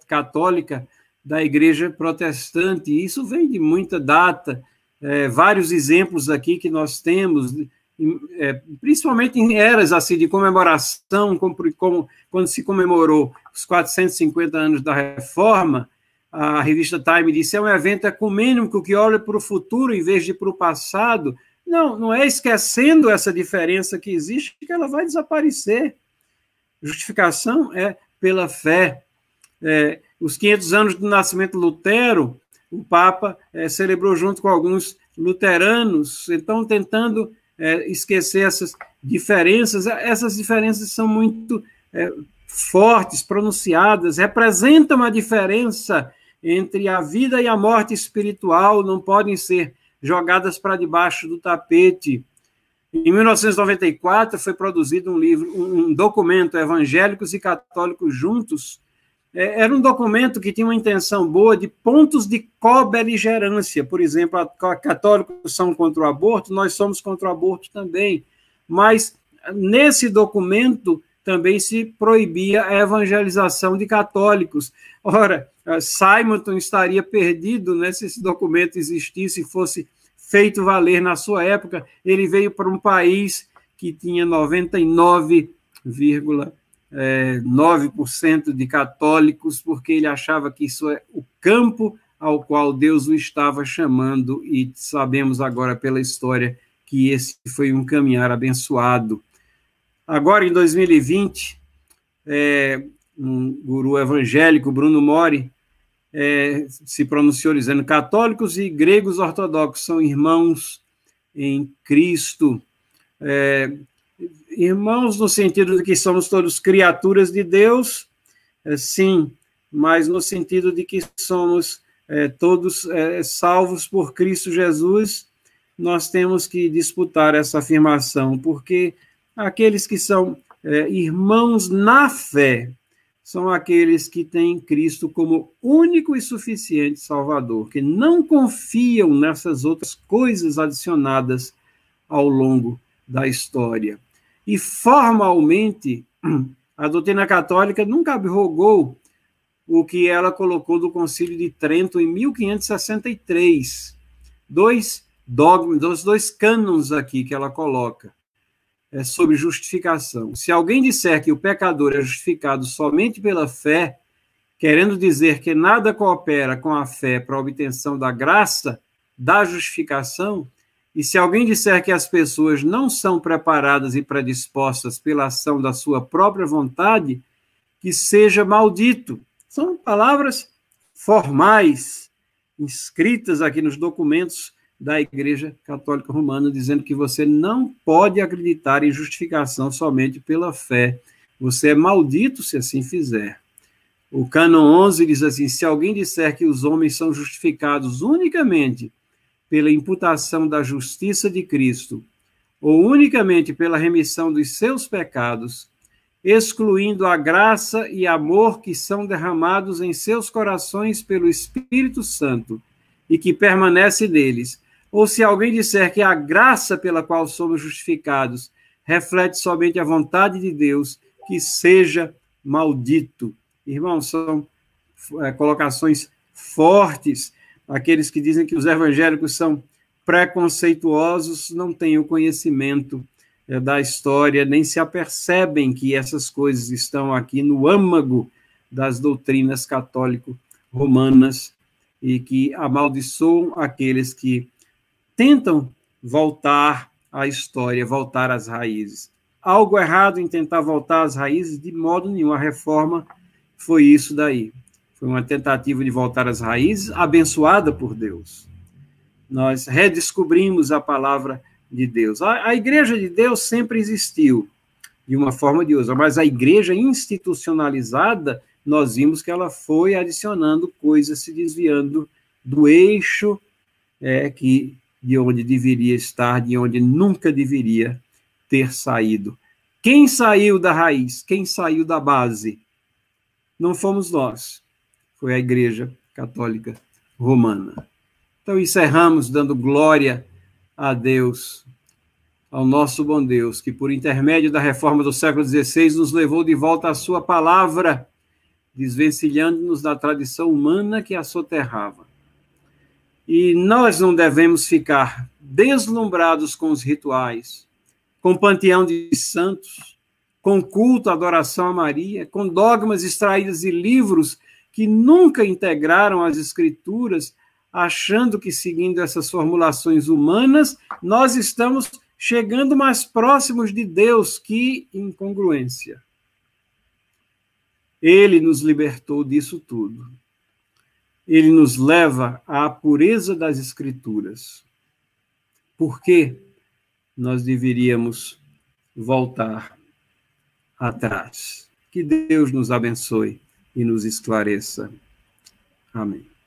Speaker 1: católica da igreja protestante. Isso vem de muita data, é, vários exemplos aqui que nós temos, é, principalmente em eras assim de comemoração, como, como, quando se comemorou os 450 anos da Reforma, a revista Time disse, é um evento ecumênico que olha para o futuro em vez de para o passado. Não, não é esquecendo essa diferença que existe que ela vai desaparecer. Justificação é pela fé. É, os 500 anos do nascimento de Lutero, o Papa é, celebrou junto com alguns luteranos, então tentando é, esquecer essas diferenças. Essas diferenças são muito é, fortes, pronunciadas, representam a diferença entre a vida e a morte espiritual não podem ser jogadas para debaixo do tapete. Em 1994 foi produzido um livro, um documento Evangélicos e Católicos Juntos. É, era um documento que tinha uma intenção boa de pontos de co-beligerância. Por exemplo, católicos são contra o aborto, nós somos contra o aborto também. Mas nesse documento também se proibia a evangelização de católicos. Ora, Simonton estaria perdido né, se esse documento existisse e fosse feito valer na sua época. Ele veio para um país que tinha 99,9% é, de católicos, porque ele achava que isso é o campo ao qual Deus o estava chamando, e sabemos agora pela história que esse foi um caminhar abençoado. Agora, em 2020, é, um guru evangélico, Bruno Mori, é, se pronunciou dizendo: católicos e gregos ortodoxos são irmãos em Cristo. É, irmãos no sentido de que somos todos criaturas de Deus, é, sim, mas no sentido de que somos é, todos é, salvos por Cristo Jesus nós temos que disputar essa afirmação, porque aqueles que são é, irmãos na fé são aqueles que têm Cristo como único e suficiente Salvador, que não confiam nessas outras coisas adicionadas ao longo da história. E formalmente, a doutrina católica nunca abrogou o que ela colocou do Concílio de Trento em 1563. Dois dogmas, dos dois cânons aqui que ela coloca é sobre justificação. Se alguém disser que o pecador é justificado somente pela fé, querendo dizer que nada coopera com a fé para a obtenção da graça da justificação, e se alguém disser que as pessoas não são preparadas e predispostas pela ação da sua própria vontade, que seja maldito. São palavras formais, inscritas aqui nos documentos da Igreja Católica Romana, dizendo que você não pode acreditar em justificação somente pela fé. Você é maldito se assim fizer. O Cânon 11 diz assim: se alguém disser que os homens são justificados unicamente pela imputação da justiça de Cristo, ou unicamente pela remissão dos seus pecados, excluindo a graça e amor que são derramados em seus corações pelo Espírito Santo e que permanece neles, ou se alguém disser que a graça pela qual somos justificados reflete somente a vontade de Deus, que seja maldito. Irmãos, são é, colocações fortes. Aqueles que dizem que os evangélicos são preconceituosos não têm o conhecimento é, da história, nem se apercebem que essas coisas estão aqui no âmago das doutrinas católico-romanas e que amaldiçoam aqueles que tentam voltar à história, voltar às raízes. Algo errado em tentar voltar às raízes, de modo nenhum. A reforma foi isso daí. Foi uma tentativa de voltar às raízes, abençoada por Deus. Nós redescobrimos a palavra de Deus. A, a igreja de Deus sempre existiu, de uma forma ou de outra, mas a igreja institucionalizada, nós vimos que ela foi adicionando coisas, se desviando do eixo é, que de onde deveria estar, de onde nunca deveria ter saído. Quem saiu da raiz? Quem saiu da base? Não fomos nós, foi a Igreja Católica Romana. Então, encerramos dando glória a Deus, ao nosso bom Deus, que por intermédio da reforma do século XVI nos levou de volta à Sua palavra, desvencilhando-nos da tradição humana que a soterrava. E nós não devemos ficar deslumbrados com os rituais, com panteão de santos, com culto, adoração a Maria, com dogmas extraídos de livros que nunca integraram as escrituras, achando que seguindo essas formulações humanas, nós estamos chegando mais próximos de Deus. Que incongruência. Ele nos libertou disso tudo ele nos leva à pureza das Escrituras. Por que nós deveríamos voltar atrás? Que Deus nos abençoe e nos esclareça. Amém.